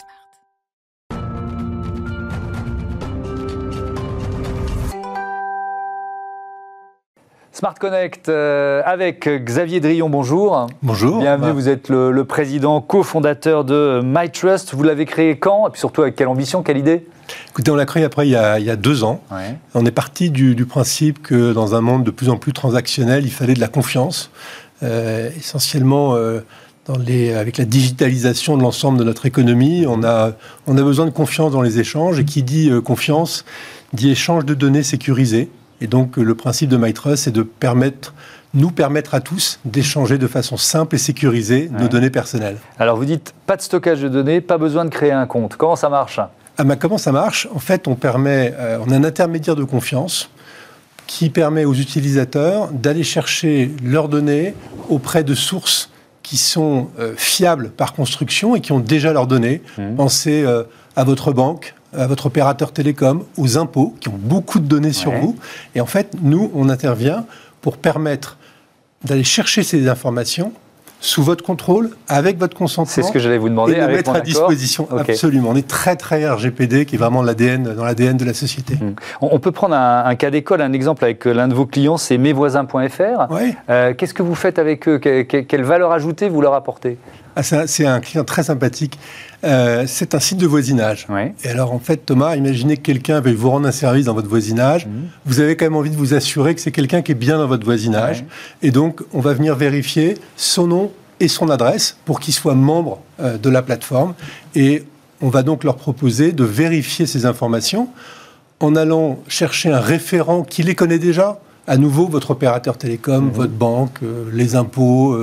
Smart Connect euh, avec Xavier Drillon, bonjour.
Bonjour.
Bienvenue, vous êtes le, président cofondateur de MyTrust. Vous l'avez créé quand? Et puis surtout avec quelle ambition, quelle idée?
Écoutez, on l'a créé après il y a, deux ans. On est parti du, principe que dans un monde de plus en plus transactionnel, il fallait de la confiance. Euh, essentiellement, euh, dans les, avec la digitalisation de l'ensemble de notre économie, on a, on a besoin de confiance dans les échanges. Et qui dit confiance dit échange de données sécurisées. Et donc, le principe de MyTrust, c'est de permettre nous permettre à tous d'échanger de façon simple et sécurisée nos données personnelles.
Alors vous dites pas de stockage de données, pas besoin de créer un compte. Comment ça marche?
Ah, bah, Comment ça marche? En fait, on permet, euh, on a un intermédiaire de confiance qui permet aux utilisateurs d'aller chercher leurs données auprès de sources qui sont euh, fiables par construction et qui ont déjà leurs données. Mmh. Pensez euh, à votre banque, à votre opérateur télécom, aux impôts, qui ont beaucoup de données sur vous. Et en fait, nous, on intervient pour permettre d'aller chercher ces informations sous votre contrôle, avec votre consentement.
C'est ce que j'allais vous demander.
Et de mettre à disposition, absolument. On est très très RGPD, qui est vraiment l'ADN dans l'ADN de la société. Hmm.
On peut prendre un, cas d'école, un exemple avec euh, l'un de vos clients, c'est mesvoisins.fr.
Oui.
Euh, qu'est-ce que vous faites avec eux? Quelle valeur ajoutée vous leur apportez?
Ah, c'est un client très sympathique. Euh, c'est un site de voisinage. Et alors, en fait, Thomas, imaginez que quelqu'un veut vous rendre un service dans votre voisinage. Mhm. Vous avez quand même envie de vous assurer que c'est quelqu'un qui est bien dans votre voisinage. Et donc, on va venir vérifier son nom et son adresse pour qu'il soit membre euh, de la plateforme. Et on va donc leur proposer de vérifier ces informations en allant chercher un référent qui les connaît déjà. À nouveau, votre opérateur télécom, mhm. votre banque, euh, les impôts,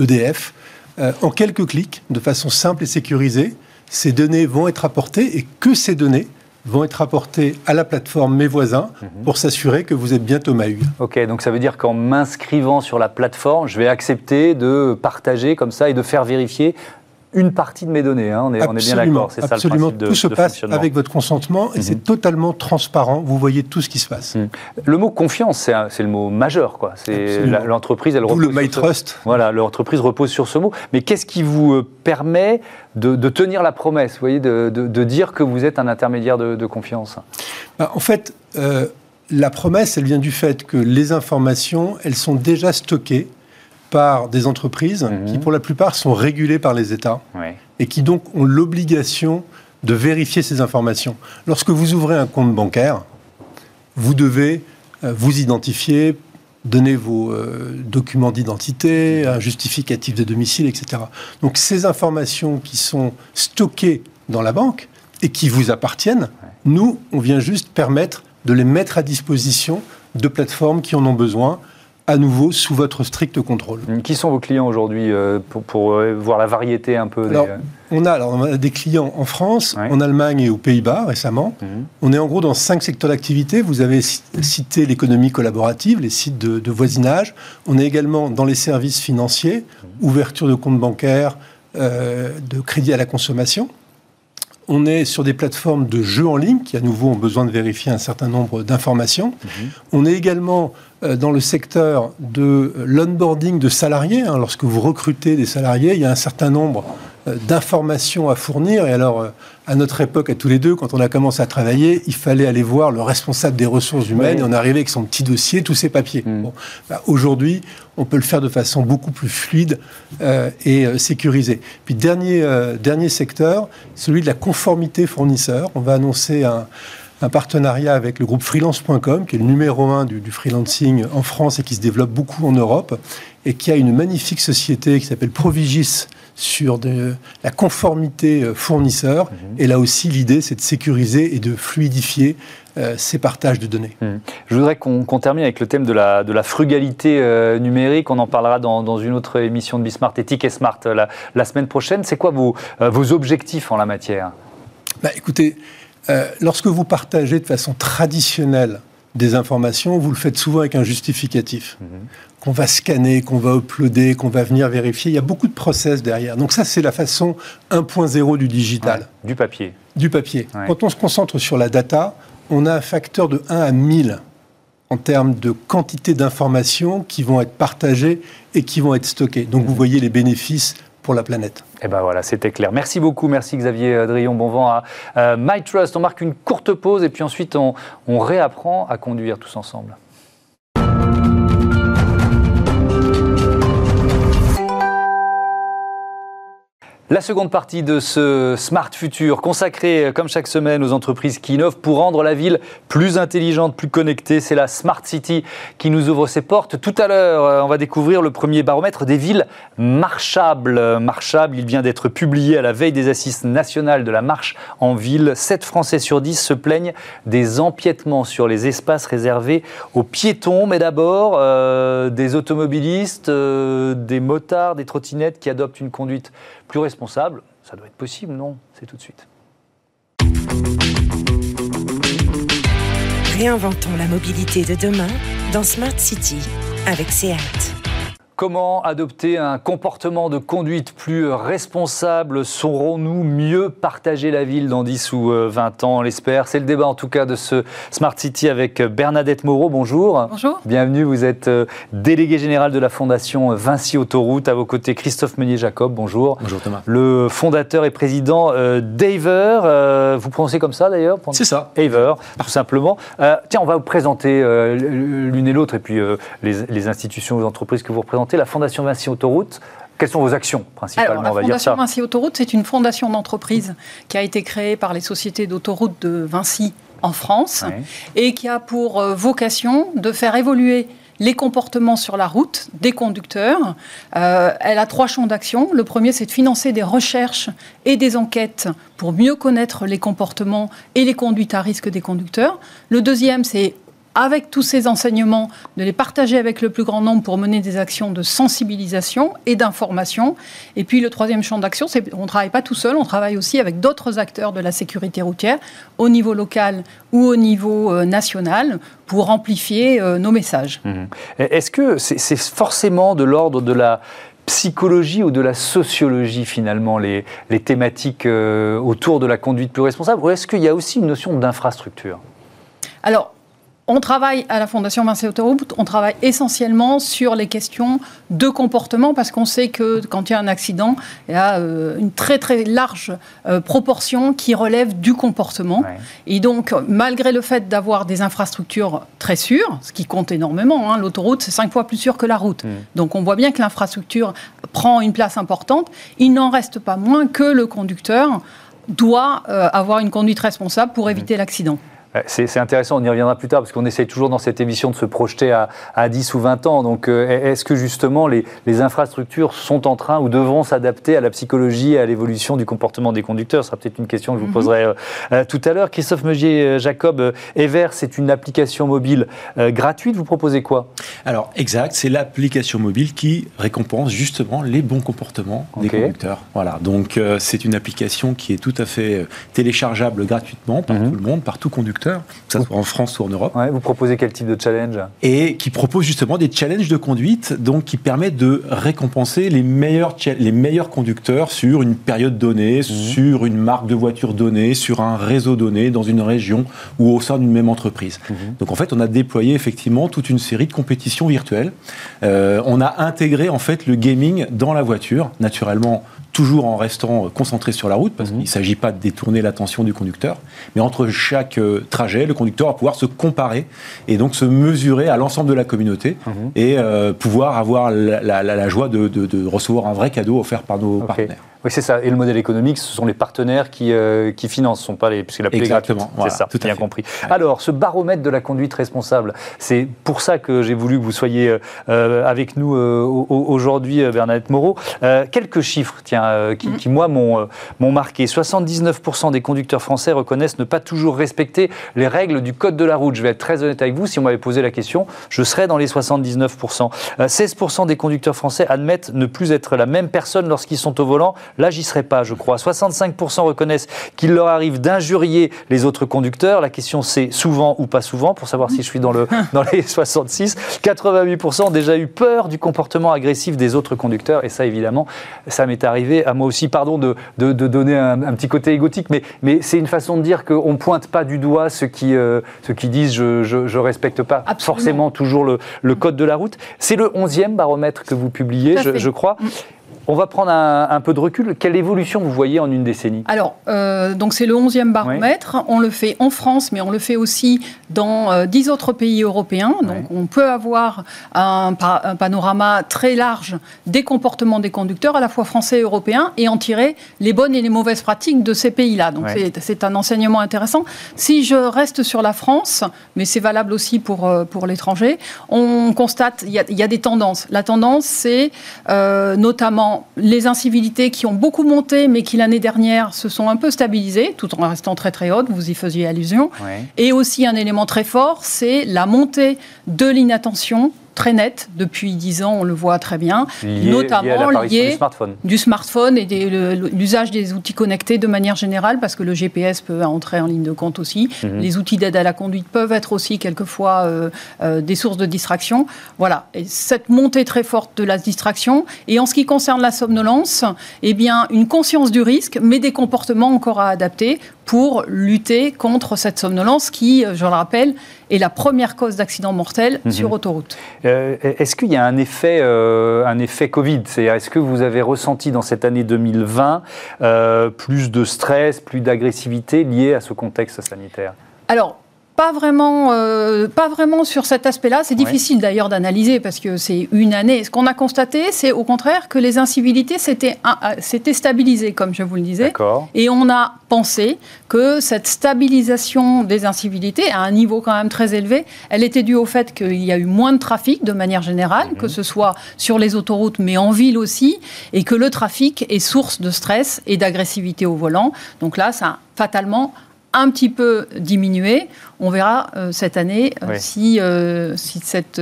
EDF. Euh, en quelques clics, de façon simple et sécurisée, ces données vont être apportées et que ces données vont être apportées à la plateforme Mes Voisins mhm. pour s'assurer que vous êtes bien Thomas Hugues.
Ok, donc ça veut dire qu'en m'inscrivant sur la plateforme, je vais accepter de partager comme ça et de faire vérifier une partie de mes données. Hein. On, est, on, est, bien d'accord.
C'est ça le principe de Tout se passe avec votre consentement et c'est mhm. totalement transparent. Vous voyez tout ce qui se passe. Mhm.
Le mot confiance, c'est le mot majeur. Quoi. C'est l'entreprise, elle repose.
le My Trust.
Voilà, l'entreprise repose sur ce mot. Mais qu'est-ce qui vous euh, permet de, tenir la promesse, vous voyez, de, de, dire que vous êtes un intermédiaire de, confiance?
Bah, En fait. Euh, la promesse, elle vient du fait que les informations, elles sont déjà stockées par des entreprises qui, mhm. pour la plupart, sont régulées par les États et qui donc ont l'obligation de vérifier ces informations. Lorsque vous ouvrez un compte bancaire, vous devez vous identifier, donner vos documents d'identité, un justificatif de domicile, etc. Donc ces informations qui sont stockées dans la banque et qui vous appartiennent, nous, on vient juste permettre de les mettre à disposition de plateformes qui en ont besoin à nouveau sous votre strict contrôle.
Qui sont vos clients aujourd'hui euh, pour, euh, voir la variété un peu
alors, on, a, alors, on a des clients en France, en Allemagne et aux Pays-Bas récemment. Mhm. On est en gros dans cinq secteurs d'activité. Vous avez cité l'économie collaborative, les sites de, voisinage. On est également dans les services financiers, mhm. ouverture de comptes bancaires, euh, de crédit à la consommation. On est sur des plateformes de jeux en ligne qui, à nouveau, ont besoin de vérifier un certain nombre d'informations. Mhm. On est également euh, dans le secteur de l'onboarding de salariés. Hein. Lorsque vous recrutez des salariés, il y a un certain nombre euh, d'informations à fournir. Et alors, euh, à notre époque, à tous les deux, quand on a commencé à travailler, il fallait aller voir le responsable des ressources humaines et on arrivait avec son petit dossier, tous ses papiers. Mm. Bah, aujourd'hui, on peut le faire de façon beaucoup plus fluide euh, et sécurisée. Puis dernier, dernier secteur, celui de la conformité fournisseur. On va annoncer un, partenariat avec le groupe freelance.com, qui est le numéro un du, du, freelancing en France et qui se développe beaucoup en Europe, et qui a une magnifique société qui s'appelle Provigis, sur de, la conformité euh, fournisseur. Mhm. Et là aussi, l'idée, c'est de sécuriser et de fluidifier euh, ces partages de données. Mhm.
Je voudrais qu'on termine avec le thème de la, de la frugalité euh, numérique. On en parlera dans, dans, une autre émission de Bismart, Éthique et Smart, la, la semaine prochaine. C'est quoi vos, vos objectifs en la matière?
Bah, Écoutez, lorsque vous partagez de façon traditionnelle des informations, vous le faites souvent avec un justificatif. Mhm qu'on va scanner, qu'on va uploader, qu'on va venir vérifier. Il y a beaucoup de process derrière. Donc ça, c'est la façon 1.0 du digital.
du papier.
Du papier. Quand on se concentre sur la data, on a un facteur de 1 à 1000 en termes de quantité d'informations qui vont être partagées et qui vont être stockées. Donc vous mhm. voyez les bénéfices pour la planète.
Et eh ben voilà, c'était clair. Merci beaucoup, merci Xavier Drion. Bon vent à euh, MyTrust. On marque une courte pause et puis ensuite on réapprend à conduire tous ensemble. La seconde partie de ce Smart Future, consacrée comme chaque semaine aux entreprises qui innovent pour rendre la ville plus intelligente, plus connectée, c'est la Smart City qui nous ouvre ses portes. Tout à l'heure, euh, on va découvrir le premier baromètre des villes marchables. Marchable, il vient d'être publié à la veille des assises nationales de la marche en ville. 7 Français sur 10 se plaignent des empiètements sur les espaces réservés aux piétons, mais d'abord euh, des automobilistes, euh, des motards, des trottinettes qui adoptent une conduite plus responsable, ça doit être possible, non? C'est tout de suite.
Réinventons la mobilité de demain dans Smart City avec SEAT.
Comment adopter un comportement de conduite plus responsable? Saurons-nous mieux partager la ville dans 10 ou 20 euh, ans? On l'espère. C'est le débat en tout cas de ce Smart City avec Bernadette Moreau. Bonjour.
Bonjour.
Bienvenue. Vous êtes euh, délégué général de la fondation Vinci Autoroute. À vos côtés, Christophe Meunier-Jacob. Bonjour.
Bonjour Thomas.
Le fondateur et président euh, d'Aver. vous prononcez comme ça d'ailleurs?
C'est ça.
Aver, tout simplement. tiens, on va vous présenter l'une et l'autre et puis les, les institutions, les entreprises que vous représentez la Fondation Vinci Autoroute. Quelles sont vos actions principalement
La Fondation Vinci Autoroute, c'est une fondation d'entreprise qui a été créée par les sociétés d'autoroute de Vinci en France et qui a pour euh, vocation de faire évoluer les comportements sur la route des conducteurs. Euh, elle a trois champs d'action. Le premier, c'est de financer des recherches et des enquêtes pour mieux connaître les comportements et les conduites à risque des conducteurs. Le deuxième, c'est avec tous ces enseignements, de les partager avec le plus grand nombre pour mener des actions de sensibilisation et d'information. Et puis le troisième champ d'action, c'est qu'on ne travaille pas tout seul, on travaille aussi avec d'autres acteurs de la sécurité routière, au niveau local ou au niveau euh, national, pour amplifier euh, nos messages.
Mmh. Est-ce que c'est forcément de l'ordre de la psychologie ou de la sociologie finalement les, les thématiques euh, autour de la conduite plus responsable ou est-ce qu'il y a aussi une notion d'infrastructure?
Alors, on travaille à la Fondation Vinci Autoroute, on travaille essentiellement sur les questions de comportement parce qu'on sait que quand il y a un accident, il y a euh, une très très large euh, proportion qui relève du comportement. Et donc, malgré le fait d'avoir des infrastructures très sûres, ce qui compte énormément, hein, l'autoroute c'est cinq fois plus sûr que la route. Mm. Donc on voit bien que l'infrastructure prend une place importante. Il n'en reste pas moins que le conducteur doit euh, avoir une conduite responsable pour éviter l'accident.
C'est intéressant, on y reviendra plus tard, parce qu'on essaye toujours dans cette émission de se projeter à, à 10 ou 20 ans. Donc, euh, est-ce que justement les, infrastructures sont en train ou devront s'adapter à la psychologie et à l'évolution du comportement des conducteurs? Ce sera peut-être une question que je vous mhm. poserai euh, euh, tout à l'heure. Christophe Megier-Jacob, Ever, c'est une application mobile gratuite. Vous proposez quoi?
Alors, exact, c'est l'application mobile qui récompense justement les bons comportements des conducteurs. Voilà, donc c'est une application qui est tout à fait téléchargeable gratuitement par mhm. tout le monde, par tout conducteur que ce soit en France ou en Europe.
vous proposez quel type de challenge?
Et qui propose justement des challenges de conduite, donc qui permet de récompenser les meilleurs, les meilleurs conducteurs sur une période donnée, mhm. sur une marque de voiture donnée, sur un réseau donné, dans une région ou au sein d'une même entreprise. Mhm. Donc en fait, on a déployé effectivement toute une série de compétitions virtuelles. Euh, on a intégré en fait le gaming dans la voiture, naturellement toujours en restant concentré sur la route, parce mhm. qu'il ne s'agit pas de détourner l'attention du conducteur, mais entre chaque euh, trajet, le conducteur va pouvoir se comparer et donc se mesurer à l'ensemble de la communauté mhm. et euh, pouvoir avoir la, joie de, recevoir un vrai cadeau offert par nos partenaires.
Oui, c'est ça. Et le modèle économique, ce sont les partenaires qui, euh, qui financent, ce sont pas les, puisque la
Exactement.
C'est ça, tout bien compris. Alors, ce baromètre de la conduite responsable, c'est pour ça que j'ai voulu que vous soyez euh, avec nous euh, aujourd'hui, Bernadette Moreau. quelques chiffres, tiens, qui, mm. qui, moi, m'ont marqué. 79% des conducteurs français reconnaissent ne pas toujours respecter les règles du code de la route. Je vais être très honnête avec vous. Si on m'avait posé la question, je serais dans les 79%. 16% des conducteurs français admettent ne plus être la même personne lorsqu'ils sont au volant Là, j'y serais pas, je crois. 65% reconnaissent qu'il leur arrive d'injurier les autres conducteurs. La question, c'est souvent ou pas souvent, pour savoir si je suis dans, le, dans les 66. 88% ont déjà eu peur du comportement agressif des autres conducteurs. Et ça, évidemment, ça m'est arrivé à moi aussi. Pardon de, de, donner un, petit côté égotique, mais, mais c'est une façon de dire qu'on ne pointe pas du doigt ceux qui, euh, ceux qui disent je ne respecte pas forcément toujours le, le, code de la route. C'est le 11e baromètre que vous publiez, je, je, crois. On va prendre un, peu de recul. Quelle évolution vous voyez en une décennie?
Alors, euh, donc c'est le 11e baromètre. On le fait en France, mais on le fait aussi dans euh, dix 10 autres pays européens. Donc, on peut avoir un, panorama très large des comportements des conducteurs, à la fois français et européens, et en tirer les bonnes et les mauvaises pratiques de ces pays-là. Donc, c'est un enseignement intéressant. Si je reste sur la France, mais c'est valable aussi pour, euh, pour l'étranger, on constate il y, y, a des tendances. La tendance, c'est notamment les incivilités qui ont beaucoup monté, mais qui l'année dernière se sont un peu stabilisées, tout en restant très très hautes, vous y faisiez allusion. Et aussi un élément très fort, c'est la montée de l'inattention très nette depuis dix ans, on le voit très bien,
notamment lié, du smartphone.
du smartphone et l'usage des outils connectés de manière générale, parce que le GPS peut entrer en ligne de compte aussi. Mhm. Les outils d'aide à la conduite peuvent être aussi quelquefois euh, euh, des sources de distraction. Voilà, et cette montée très forte de la distraction. Et en ce qui concerne la somnolence, eh bien, une conscience du risque, mais des comportements encore à adapter pour lutter contre cette somnolence qui, je le rappelle, est la première cause d'accident mortel mhm. sur autoroute.
Euh, est-ce qu'il y a un effet, euh, un effet Covid? Est-ce que vous avez ressenti dans cette année 2020 euh, plus de stress, plus d'agressivité liée à ce contexte sanitaire?
Alors, pas vraiment, euh, pas vraiment sur cet aspect-là. C'est difficile d'ailleurs d'analyser parce que c'est une année. Ce qu'on a constaté, c'est au contraire que les incivilités s'étaient stabilisées, comme je vous le disais. Et on a pensé que cette stabilisation des incivilités, à un niveau quand même très élevé, elle était due au fait qu'il y a eu moins de trafic de manière générale, mhm. que ce soit sur les autoroutes, mais en ville aussi, et que le trafic est source de stress et d'agressivité au volant. Donc là, ça a fatalement un petit peu diminué. On verra euh, cette année euh, si, euh, si cette,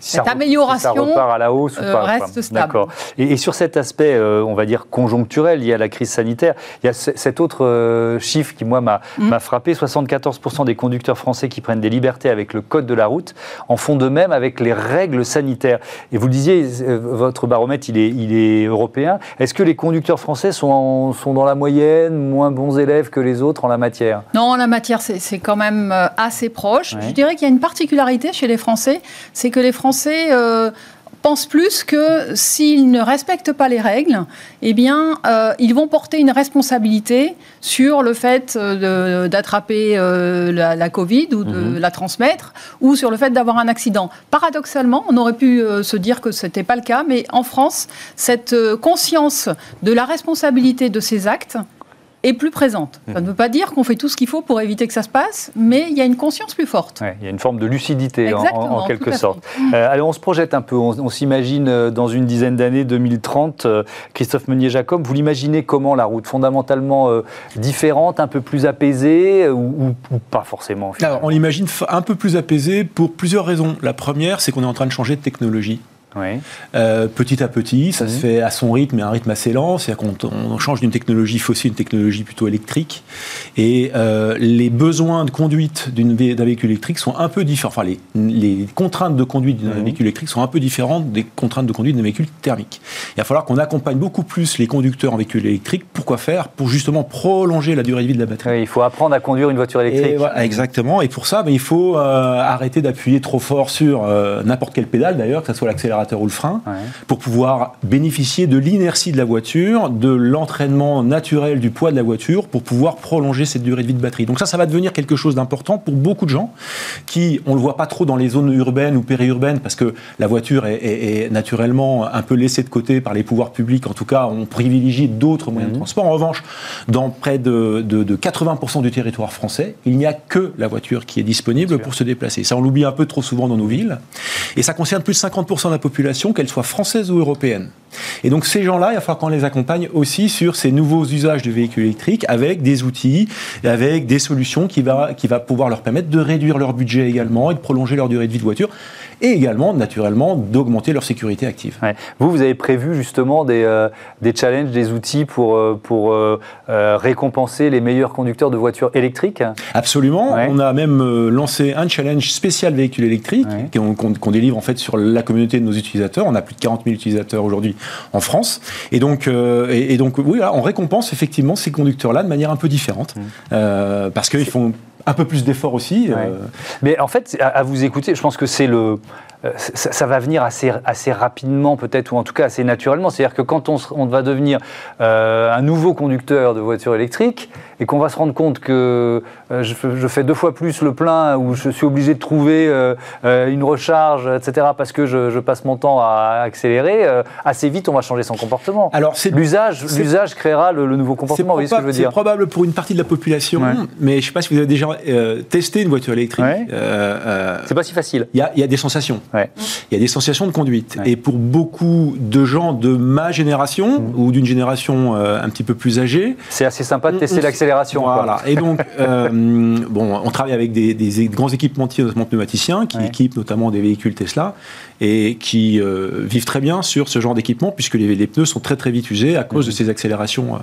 cette amélioration
à la hausse
reste stable.
Et, et, sur cet aspect, on va dire conjoncturel lié à la crise sanitaire, il y a cet autre chiffre qui moi m'a mm. frappé 74% des conducteurs français qui prennent des libertés avec le code de la route en font de même avec les règles sanitaires. Et vous le disiez, votre baromètre il est, il est européen. Est-ce que les conducteurs français sont, sont dans la moyenne, moins bons élèves que les autres en la matière?
Non, en la matière, c'est quand même assez proche. Je dirais qu'il y a une particularité chez les Français, c'est que les Français euh, pensent plus que s'ils ne respectent pas les règles, eh bien, euh, ils vont porter une responsabilité sur le fait euh, d'attraper la, Covid ou de mhm. la transmettre, ou sur le fait d'avoir un accident. Paradoxalement, on aurait pu se dire que ce n'était pas le cas, mais en France, cette conscience de la responsabilité de ces actes est plus présente. Ça ne veut pas dire qu'on fait tout ce qu'il faut pour éviter que ça se passe, mais il y a une conscience plus forte.
il y a une forme de lucidité en, quelque sorte. Euh, allez, on se projette un peu, on, s'imagine euh, dans une dizaine d'années, 2030, euh, Christophe Meunier-Jacob, vous l'imaginez comment la route? Fondamentalement différente, un peu plus apaisée ou, pas forcément
Alors, on l'imagine un peu plus apaisée pour plusieurs raisons. La première, c'est qu'on est en train de changer de technologie. Euh, petit à petit, ça se fait à son rythme et un rythme assez lent. C'est-à-dire qu'on on change d'une technologie fossile à une technologie plutôt électrique. Et euh, les besoins de conduite d'un véhicule électrique sont un peu différents. Enfin, les, les contraintes de conduite d'un véhicule électrique sont un peu différentes des contraintes de conduite d'un véhicule thermique. Il va falloir qu'on accompagne beaucoup plus les conducteurs en véhicule électrique. Pourquoi faire? Pour justement prolonger la durée de vie de la batterie.
il faut apprendre à conduire une voiture électrique.
exactement. Et pour ça, ben, il faut euh, arrêter d'appuyer trop fort sur n'importe quelle pédale, d'ailleurs, que ce soit l'accélérateur ou le frein, pour pouvoir bénéficier de l'inertie de la voiture, de l'entraînement naturel du poids de la voiture, pour pouvoir prolonger cette durée de vie de batterie. Donc ça, ça va devenir quelque chose d'important pour beaucoup de gens qui, on le voit pas trop dans les zones urbaines ou périurbaines, parce que la voiture est, naturellement un peu laissée de côté par les pouvoirs publics. En tout cas, on privilégie d'autres moyens de mhm. transport. En revanche, dans près de, de, 80% du territoire français, il n'y a que la voiture qui est disponible pour se déplacer. Ça, on l'oublie un peu trop souvent dans nos villes. Et ça concerne plus de 50% de la population qu'elles soient françaises ou européennes. Et donc ces gens-là, il va falloir qu'on les accompagne aussi sur ces nouveaux usages de véhicules électriques avec des outils, avec des solutions qui va, qui va pouvoir leur permettre de réduire leur budget également et de prolonger leur durée de vie de voiture et également, naturellement, d'augmenter leur sécurité active.
Vous, vous avez prévu justement des, euh, des challenges, des outils pour, euh, pour euh, récompenser les meilleurs conducteurs de voitures électriques?
Absolument. On a même lancé un challenge spécial véhicule électrique qu'on délivre en fait sur la communauté de nos utilisateurs. On a plus de 40 000 utilisateurs aujourd'hui en France. Et donc, et, donc oui, on récompense effectivement ces conducteurs-là de manière un peu différente. Mmh. parce qu'ils font un peu plus d'efforts aussi.
Euh. Mais en fait, à, vous écouter, je pense que c'est le, euh, ça, va venir assez, assez rapidement peut-être, ou en tout cas assez naturellement. C'est-à-dire que quand on, on va devenir euh, un nouveau conducteur de voiture électrique et qu'on va se rendre compte que euh, je, fais deux fois plus le plein ou je suis obligé de trouver une recharge, etc., parce que je, passe mon temps à accélérer, assez vite on va changer son comportement. Alors l'usage, l'usage créera le, nouveau comportement. Ce
C'est probable pour une partie de la population, mais je ne sais pas si vous avez déjà testé une voiture électrique.
c'est pas si facile.
Il y, y a des sensations. Il y a des sensations de conduite. Et pour beaucoup de gens de ma génération mmh. ou d'une génération euh, un petit peu plus âgée,
c'est assez sympa de tester l'accélération.
Voilà. Et donc, euh, bon, on travaille avec des, grands équipementiers, notamment pneumaticiens, qui équipent notamment des véhicules Tesla et qui euh, vivent très bien sur ce genre d'équipement puisque les, pneus sont très très vite usés à cause mmh. de ces accélérations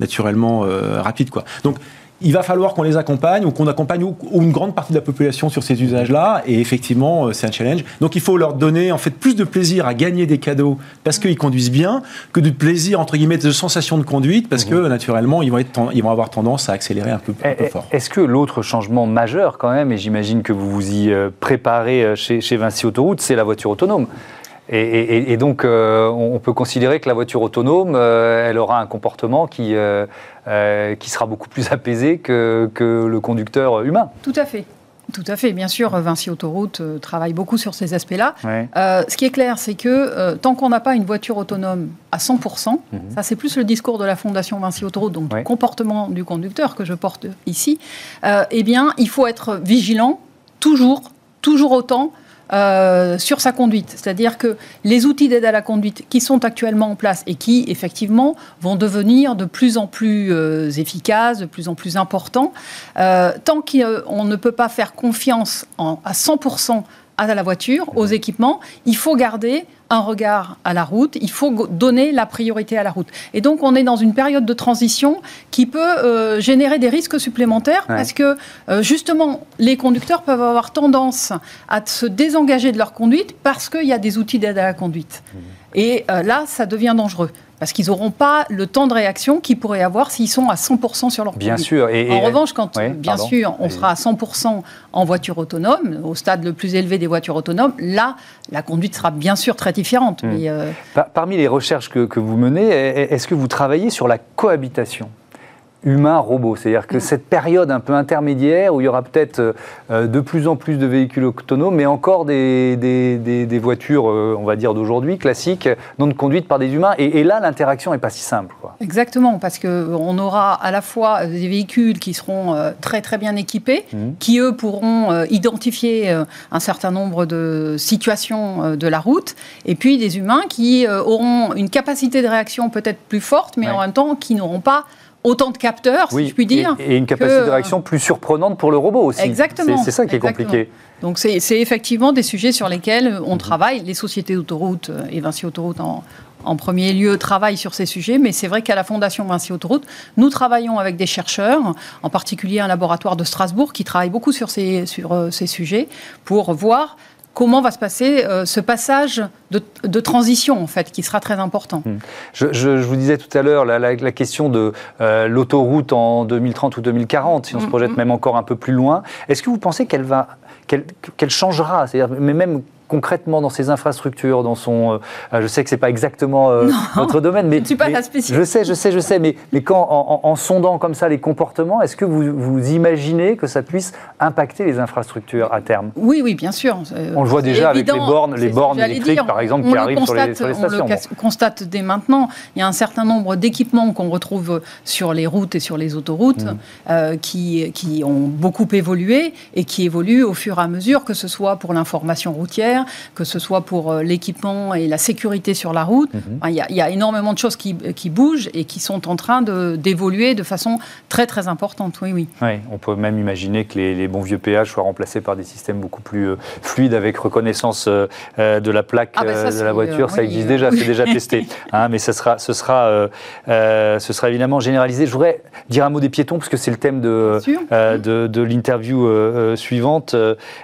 naturellement rapides. Quoi. Donc il va falloir qu'on les accompagne ou qu'on accompagne une grande partie de la population sur ces usages-là. Et effectivement, euh, c'est un challenge. Donc il faut leur donner en fait plus de plaisir à gagner des cadeaux parce qu'ils conduisent bien que de plaisir entre guillemets de sensation de conduite parce que mhm. naturellement ils vont, être, ils vont avoir tendance à accélérer un peu, un peu fort.
Est-ce que l'autre changement majeur quand même, et j'imagine que vous vous y euh, préparez euh, chez, chez Vinci Autoroute, c'est la voiture autonome et, donc, euh, on peut considérer que la voiture autonome, euh, elle aura un comportement qui, euh, qui sera beaucoup plus apaisé que, que, le conducteur humain.
Tout à fait. Tout à fait. Bien sûr, Vinci Autoroute travaille beaucoup sur ces aspects-là. ce qui est clair, c'est que tant qu'on n'a pas une voiture autonome à 100%, mhm. ça c'est plus le discours de la Fondation Vinci Autoroute, donc le comportement du conducteur que je porte ici, eh bien, il faut être vigilant, toujours, toujours autant, euh, sur sa conduite. C'est-à-dire que les outils d'aide à la conduite qui sont actuellement en place et qui, effectivement, vont devenir de plus en plus euh, efficaces, de plus en plus importants, euh, tant qu'on ne peut pas faire confiance à 100% à la voiture, aux équipements, il faut garder un regard à la route, il faut donner la priorité à la route. Et donc on est dans une période de transition qui peut euh, générer des risques supplémentaires parce que euh, justement les conducteurs peuvent avoir tendance à se désengager de leur conduite parce qu'il y a des outils d'aide à la conduite. Mmh. Et euh, là, ça devient dangereux parce qu'ils n'auront pas le temps de réaction qu'ils pourraient avoir s'ils sont à 100% sur leur
Bien sûr.
Et, en revanche, quand, bien sûr, on sera à 100% en voiture autonome, au stade le plus élevé des voitures autonomes, là, la conduite sera bien sûr très différente. Hmm. Mais,
euh, Parmi les recherches que, que vous menez, est-ce que vous travaillez sur la cohabitation? Humain-robot. C'est-à-dire que cette période un peu intermédiaire où il y aura peut-être euh, de plus en plus de véhicules autonomes, mais encore des, des, voitures, euh, on va dire d'aujourd'hui, classiques, non conduites par des humains. Et, là, l'interaction n'est pas si simple.
Exactement, parce qu'on aura à la fois des véhicules qui seront euh, très très bien équipés, mmh. qui eux pourront identifier un certain nombre de situations de la route, et puis des humains qui auront une capacité de réaction peut-être plus forte, mais en même temps qui n'auront pas autant de capteurs, si je puis dire.
Et, une capacité de réaction plus surprenante pour le robot aussi.
Exactement.
C'est ça qui est compliqué.
Donc c'est effectivement des sujets sur lesquels on travaille. Les sociétés d'autoroutes euh, et Vinci Autoroute en, en premier lieu travaillent sur ces sujets, mais c'est vrai qu'à la Fondation Vinci Autoroute, nous travaillons avec des chercheurs, en particulier un laboratoire de Strasbourg qui travaille beaucoup sur ces, sur euh, ces sujets, pour voir comment va se passer euh, ce passage de, transition, en fait, qui sera très important. Hmm.
Je, vous disais tout à l'heure la, question de euh, l'autoroute en 2030 ou 2040, si on se hmm, projette hmm. même encore un peu plus loin. Est-ce que vous pensez qu'elle va qu'elle changera, c'est-à-dire, mais même concrètement dans ses infrastructures, dans son. Euh, je sais que c'est pas exactement euh, votre domaine, mais
je ne suis pas la
spécialiste. Je sais, je sais, je sais, mais, mais quand en, sondant comme ça les comportements, est-ce que vous, vous imaginez que ça puisse impacter les infrastructures à terme?
Oui, oui, bien sûr.
On le voit déjà avec les bornes, les bornes électriques, par exemple, qui arrivent sur les, sur les, stations.
On le constate dès maintenant. Il y a un certain nombre d'équipements qu'on retrouve sur les routes et sur les autoroutes mmh. euh, qui, qui ont beaucoup évolué et qui évoluent au fur et à mesure, que ce soit pour l'information routière que ce soit pour euh, l'équipement et la sécurité sur la route. Mhm. Il y, a énormément de choses qui, bougent et qui sont en train d'évoluer de, façon très très importante. Oui, oui.
on peut même imaginer que les, bons vieux péages soient remplacés par des systèmes beaucoup plus euh, fluides avec reconnaissance euh, de la plaque ah, ben de la voiture. ça existe déjà, c'est déjà testé. Hein, mais ce sera, ce, sera, ce sera évidemment généralisé. Je voudrais dire un mot des piétons parce que c'est le thème de, de, de l'interview suivante.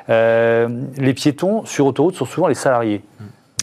les piétons sur autoroute sont souvent les salariés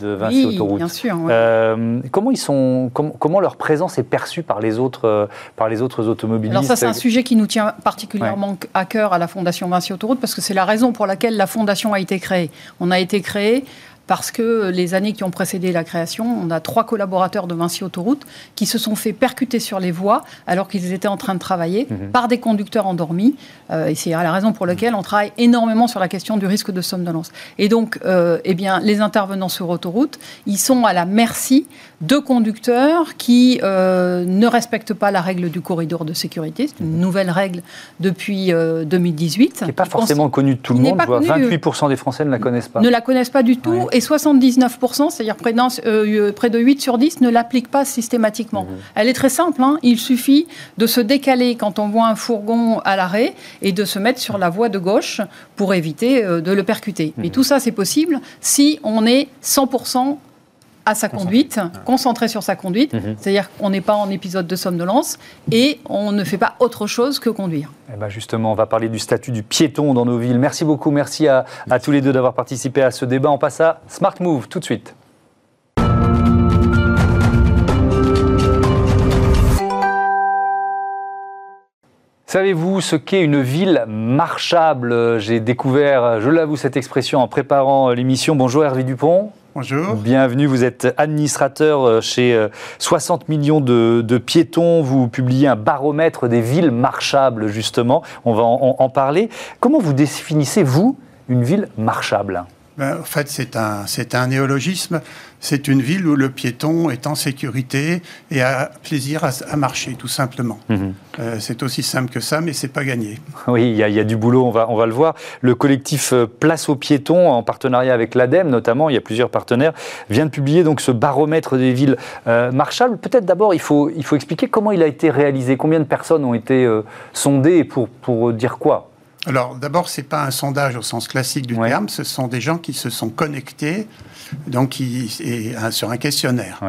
de Vinci oui, Autoroute.
Bien sûr,
euh, comment ils sont, comment leur présence est perçue par les autres, euh, par les autres automobilistes
Alors ça, c'est un sujet qui nous tient particulièrement à cœur à la Fondation Vinci Autoroute parce que c'est la raison pour laquelle la fondation a été créée. On a été créé parce que les années qui ont précédé la création, on a trois collaborateurs de Vinci Autoroute qui se sont fait percuter sur les voies alors qu'ils étaient en train de travailler mhm. par des conducteurs endormis. Euh, et c'est la raison pour laquelle on travaille énormément sur la question du risque de somnolence. Et donc, euh, eh bien, les intervenants sur autoroute, ils sont à la merci de conducteurs qui euh, ne respectent pas la règle du corridor de sécurité. C'est une nouvelle règle depuis 2018. Qui
n'est pas forcément connue de tout le monde. 28% des Français ne la connaissent pas.
Ne la connaissent pas du tout et 79%, c'est-à-dire près, euh, près, de 8 sur 10, ne l'appliquent pas systématiquement. Mmh. Elle est très simple, hein. il suffit de se décaler quand on voit un fourgon à l'arrêt et de se mettre sur la voie de gauche pour éviter euh, de le percuter. Et mmh. tout ça, c'est possible si on est 100% à sa conduite, concentré sur sa conduite, mmh. c'est-à-dire qu'on n'est pas en épisode de somnolence et on ne fait pas autre chose que conduire.
Eh ben justement, on va parler du statut du piéton dans nos villes. Merci beaucoup, merci à, à tous les deux d'avoir participé à ce débat. On passe à Smart Move tout de suite. Savez-vous ce qu'est une ville marchable? J'ai découvert, je l'avoue, cette expression en préparant l'émission. Bonjour Hervé Dupont. Bienvenue, vous êtes administrateur euh, chez 60 euh, millions de, piétons. Vous publiez un baromètre des villes marchables, justement. On va en, parler. Comment vous définissez, vous, une ville marchable?
Ben, En fait, c'est un, un néologisme c'est une ville où le piéton est en sécurité et a plaisir à, marcher, tout simplement. Mhm. Euh, c'est aussi simple que ça, mais c'est pas gagné.
Oui, il y, a du boulot, on va, on va le voir. Le collectif euh, Place aux piétons, en partenariat avec l'ADEME notamment, il y a plusieurs partenaires, vient de publier donc ce baromètre des villes euh, marchables. Peut-être d'abord, il faut, il faut expliquer comment il a été réalisé, combien de personnes ont été sondées pour, pour dire quoi?
Alors d'abord, ce n'est pas un sondage au sens classique du terme, ce sont des gens qui se sont connectés donc il, sur un questionnaire.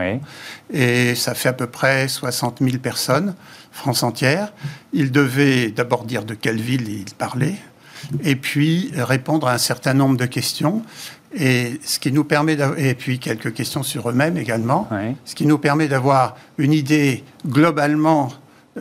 Et ça fait à peu près 60 000 personnes, France entière. Il devait d'abord dire de quelle ville il parlait, et puis répondre à un certain nombre de questions. Et ce qui nous permet et puis quelques questions sur eux-mêmes également, ce qui nous permet d'avoir une idée globalement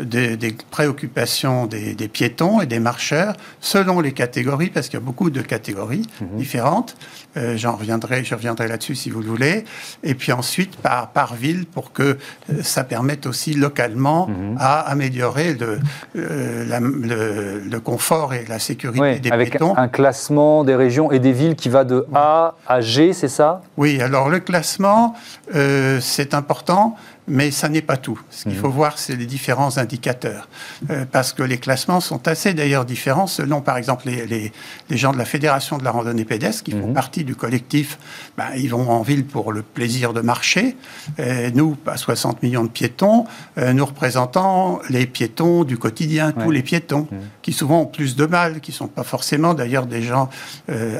des, préoccupations des, piétons et des marcheurs selon les catégories, parce qu'il y a beaucoup de catégories mhm. différentes. Euh, j'en reviendrai, je reviendrai là-dessus si vous le voulez. Et puis ensuite par, par ville pour que euh, ça permette aussi localement mhm. à améliorer le, euh, le, confort et la sécurité des
avec
piétons.
un classement des régions et des villes qui va de A à G, c'est ça?
Oui, alors le classement, c'est important mais ça n'est pas tout. Ce qu'il mhm. faut voir, c'est les différents indicateurs. Euh, parce que les classements sont assez d'ailleurs différents selon, par exemple, les, les, gens de la Fédération de la randonnée pédestre, qui font mhm. partie du collectif. Ben, ils vont en ville pour le plaisir de marcher. Euh, nous, à 60 millions de piétons, euh, nous représentons les piétons du quotidien, tous les piétons, mhm. qui souvent ont plus de mal, qui ne sont pas forcément d'ailleurs des gens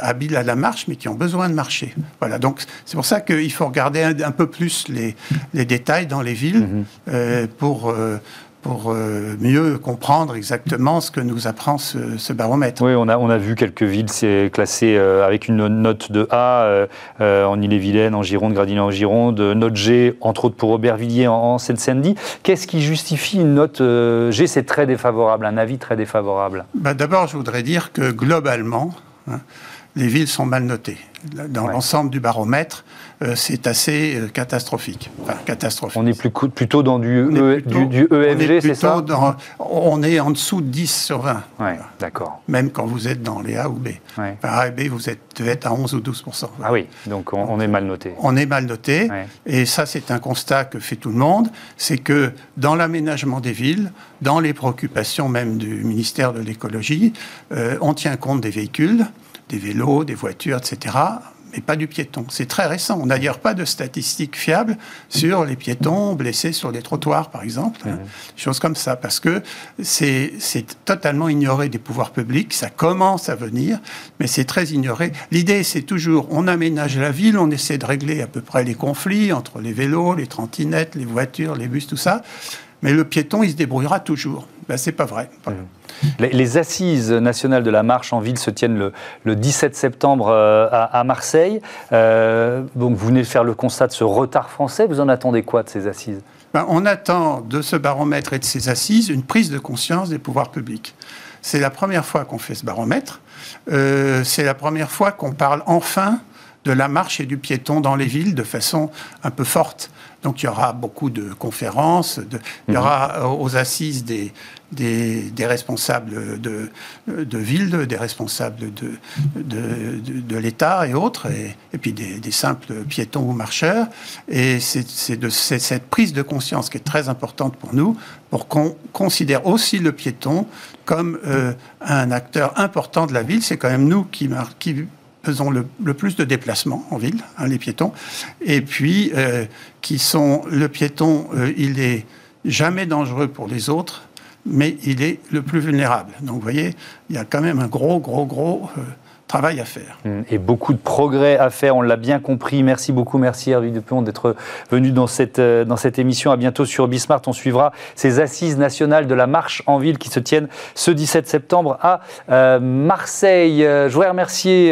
habiles à la marche, mais qui ont besoin de marcher. Voilà, donc c'est pour ça qu'il faut regarder un, peu plus les, les détails dans les villes mhm. euh, pour euh, pour euh, mieux comprendre exactement ce que nous apprend ce, baromètre.
Oui, on a, on a vu quelques villes classées avec une note de A en Ille-et-Vilaine, en Gironde, Gradignan en Gironde, note G, entre autres pour Aubervilliers en, Seine-Saint-Denis. Qu'est-ce qui justifie une note G? C'est très défavorable, un avis très défavorable.
Bah, d'abord, je voudrais dire que globalement, hein, les villes sont mal notées. Dans l'ensemble du baromètre, c'est assez euh, catastrophique. Enfin, catastrophique.
On est plus, plutôt dans du, e, du, EFG, c'est ça?
On est en dessous de 10 sur 20.
Ouais, d'accord.
Même quand vous êtes dans les A ou B. Ouais. A et B, vous êtes, à 11 ou 12
Ah oui, donc on, est mal noté.
On est mal noté. Et ça, c'est un constat que fait tout le monde. C'est que dans l'aménagement des villes, dans les préoccupations même du ministère de l'écologie, euh, on tient compte des véhicules des vélos, des voitures, etc., mais pas du piéton. C'est très récent. On n'a d'ailleurs pas de statistiques fiables sur les piétons blessés sur les trottoirs, par exemple, hein. choses comme ça, parce que c'est totalement ignoré des pouvoirs publics. Ça commence à venir, mais c'est très ignoré. L'idée, c'est toujours, on aménage la ville, on essaie de régler à peu près les conflits entre les vélos, les trottinettes, les voitures, les bus, tout ça. Mais le piéton, il se débrouillera toujours. Ben, c'est pas vrai.
Les, assises nationales de la marche en ville se tiennent le, 17 septembre euh, à, Marseille. Euh, donc vous venez de faire le constat de ce retard français. Vous en attendez quoi de ces assises?
Ben, On attend de ce baromètre et de ces assises une prise de conscience des pouvoirs publics. C'est la première fois qu'on fait ce baromètre. Euh, c'est la première fois qu'on parle enfin de la marche et du piéton dans les villes de façon un peu forte. Donc il y aura beaucoup de conférences, il y aura mhm. aux assises des, des, responsables de, de ville, des responsables de, de, l'État et autres, et, puis des, simples piétons ou marcheurs. Et c'est de cette prise de conscience qui est très importante pour nous, pour qu'on considère aussi le piéton comme euh, un acteur important de la ville. C'est quand même nous qui, qui faisons le, plus de déplacements en ville, hein, les piétons, et puis euh, qui sont le piéton, euh, il est jamais dangereux pour les autres, mais il est le plus vulnérable. Donc vous voyez, il y a quand même un gros, gros, gros euh, travail à faire.
Mmh. Et beaucoup de progrès à faire, on l'a bien compris. Merci beaucoup, merci Hervé Dupont d'être venu dans cette, euh, dans cette émission. À bientôt sur Bismart. On suivra ces assises nationales de la marche en ville qui se tiennent ce 17 septembre à euh, Marseille. Euh, je voudrais remercier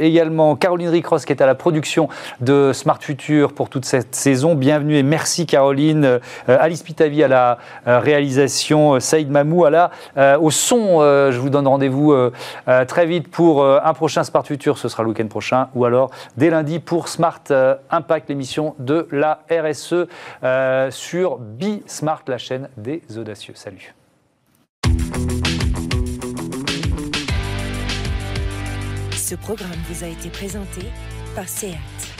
également Caroline Ricross qui est à la production de Smart Future pour toute cette saison. Bienvenue et merci Caroline. Alice Pitavi à la réalisation, Saïd Mamou à la, au son. je vous donne rendez-vous très vite pour un prochain Smart Future, ce sera le week-end prochain, ou alors dès lundi pour Smart euh, Impact, l'émission de la RSE euh, sur Smart, la chaîne des audacieux. Salut.
Ce programme vous a été présenté par SEAT.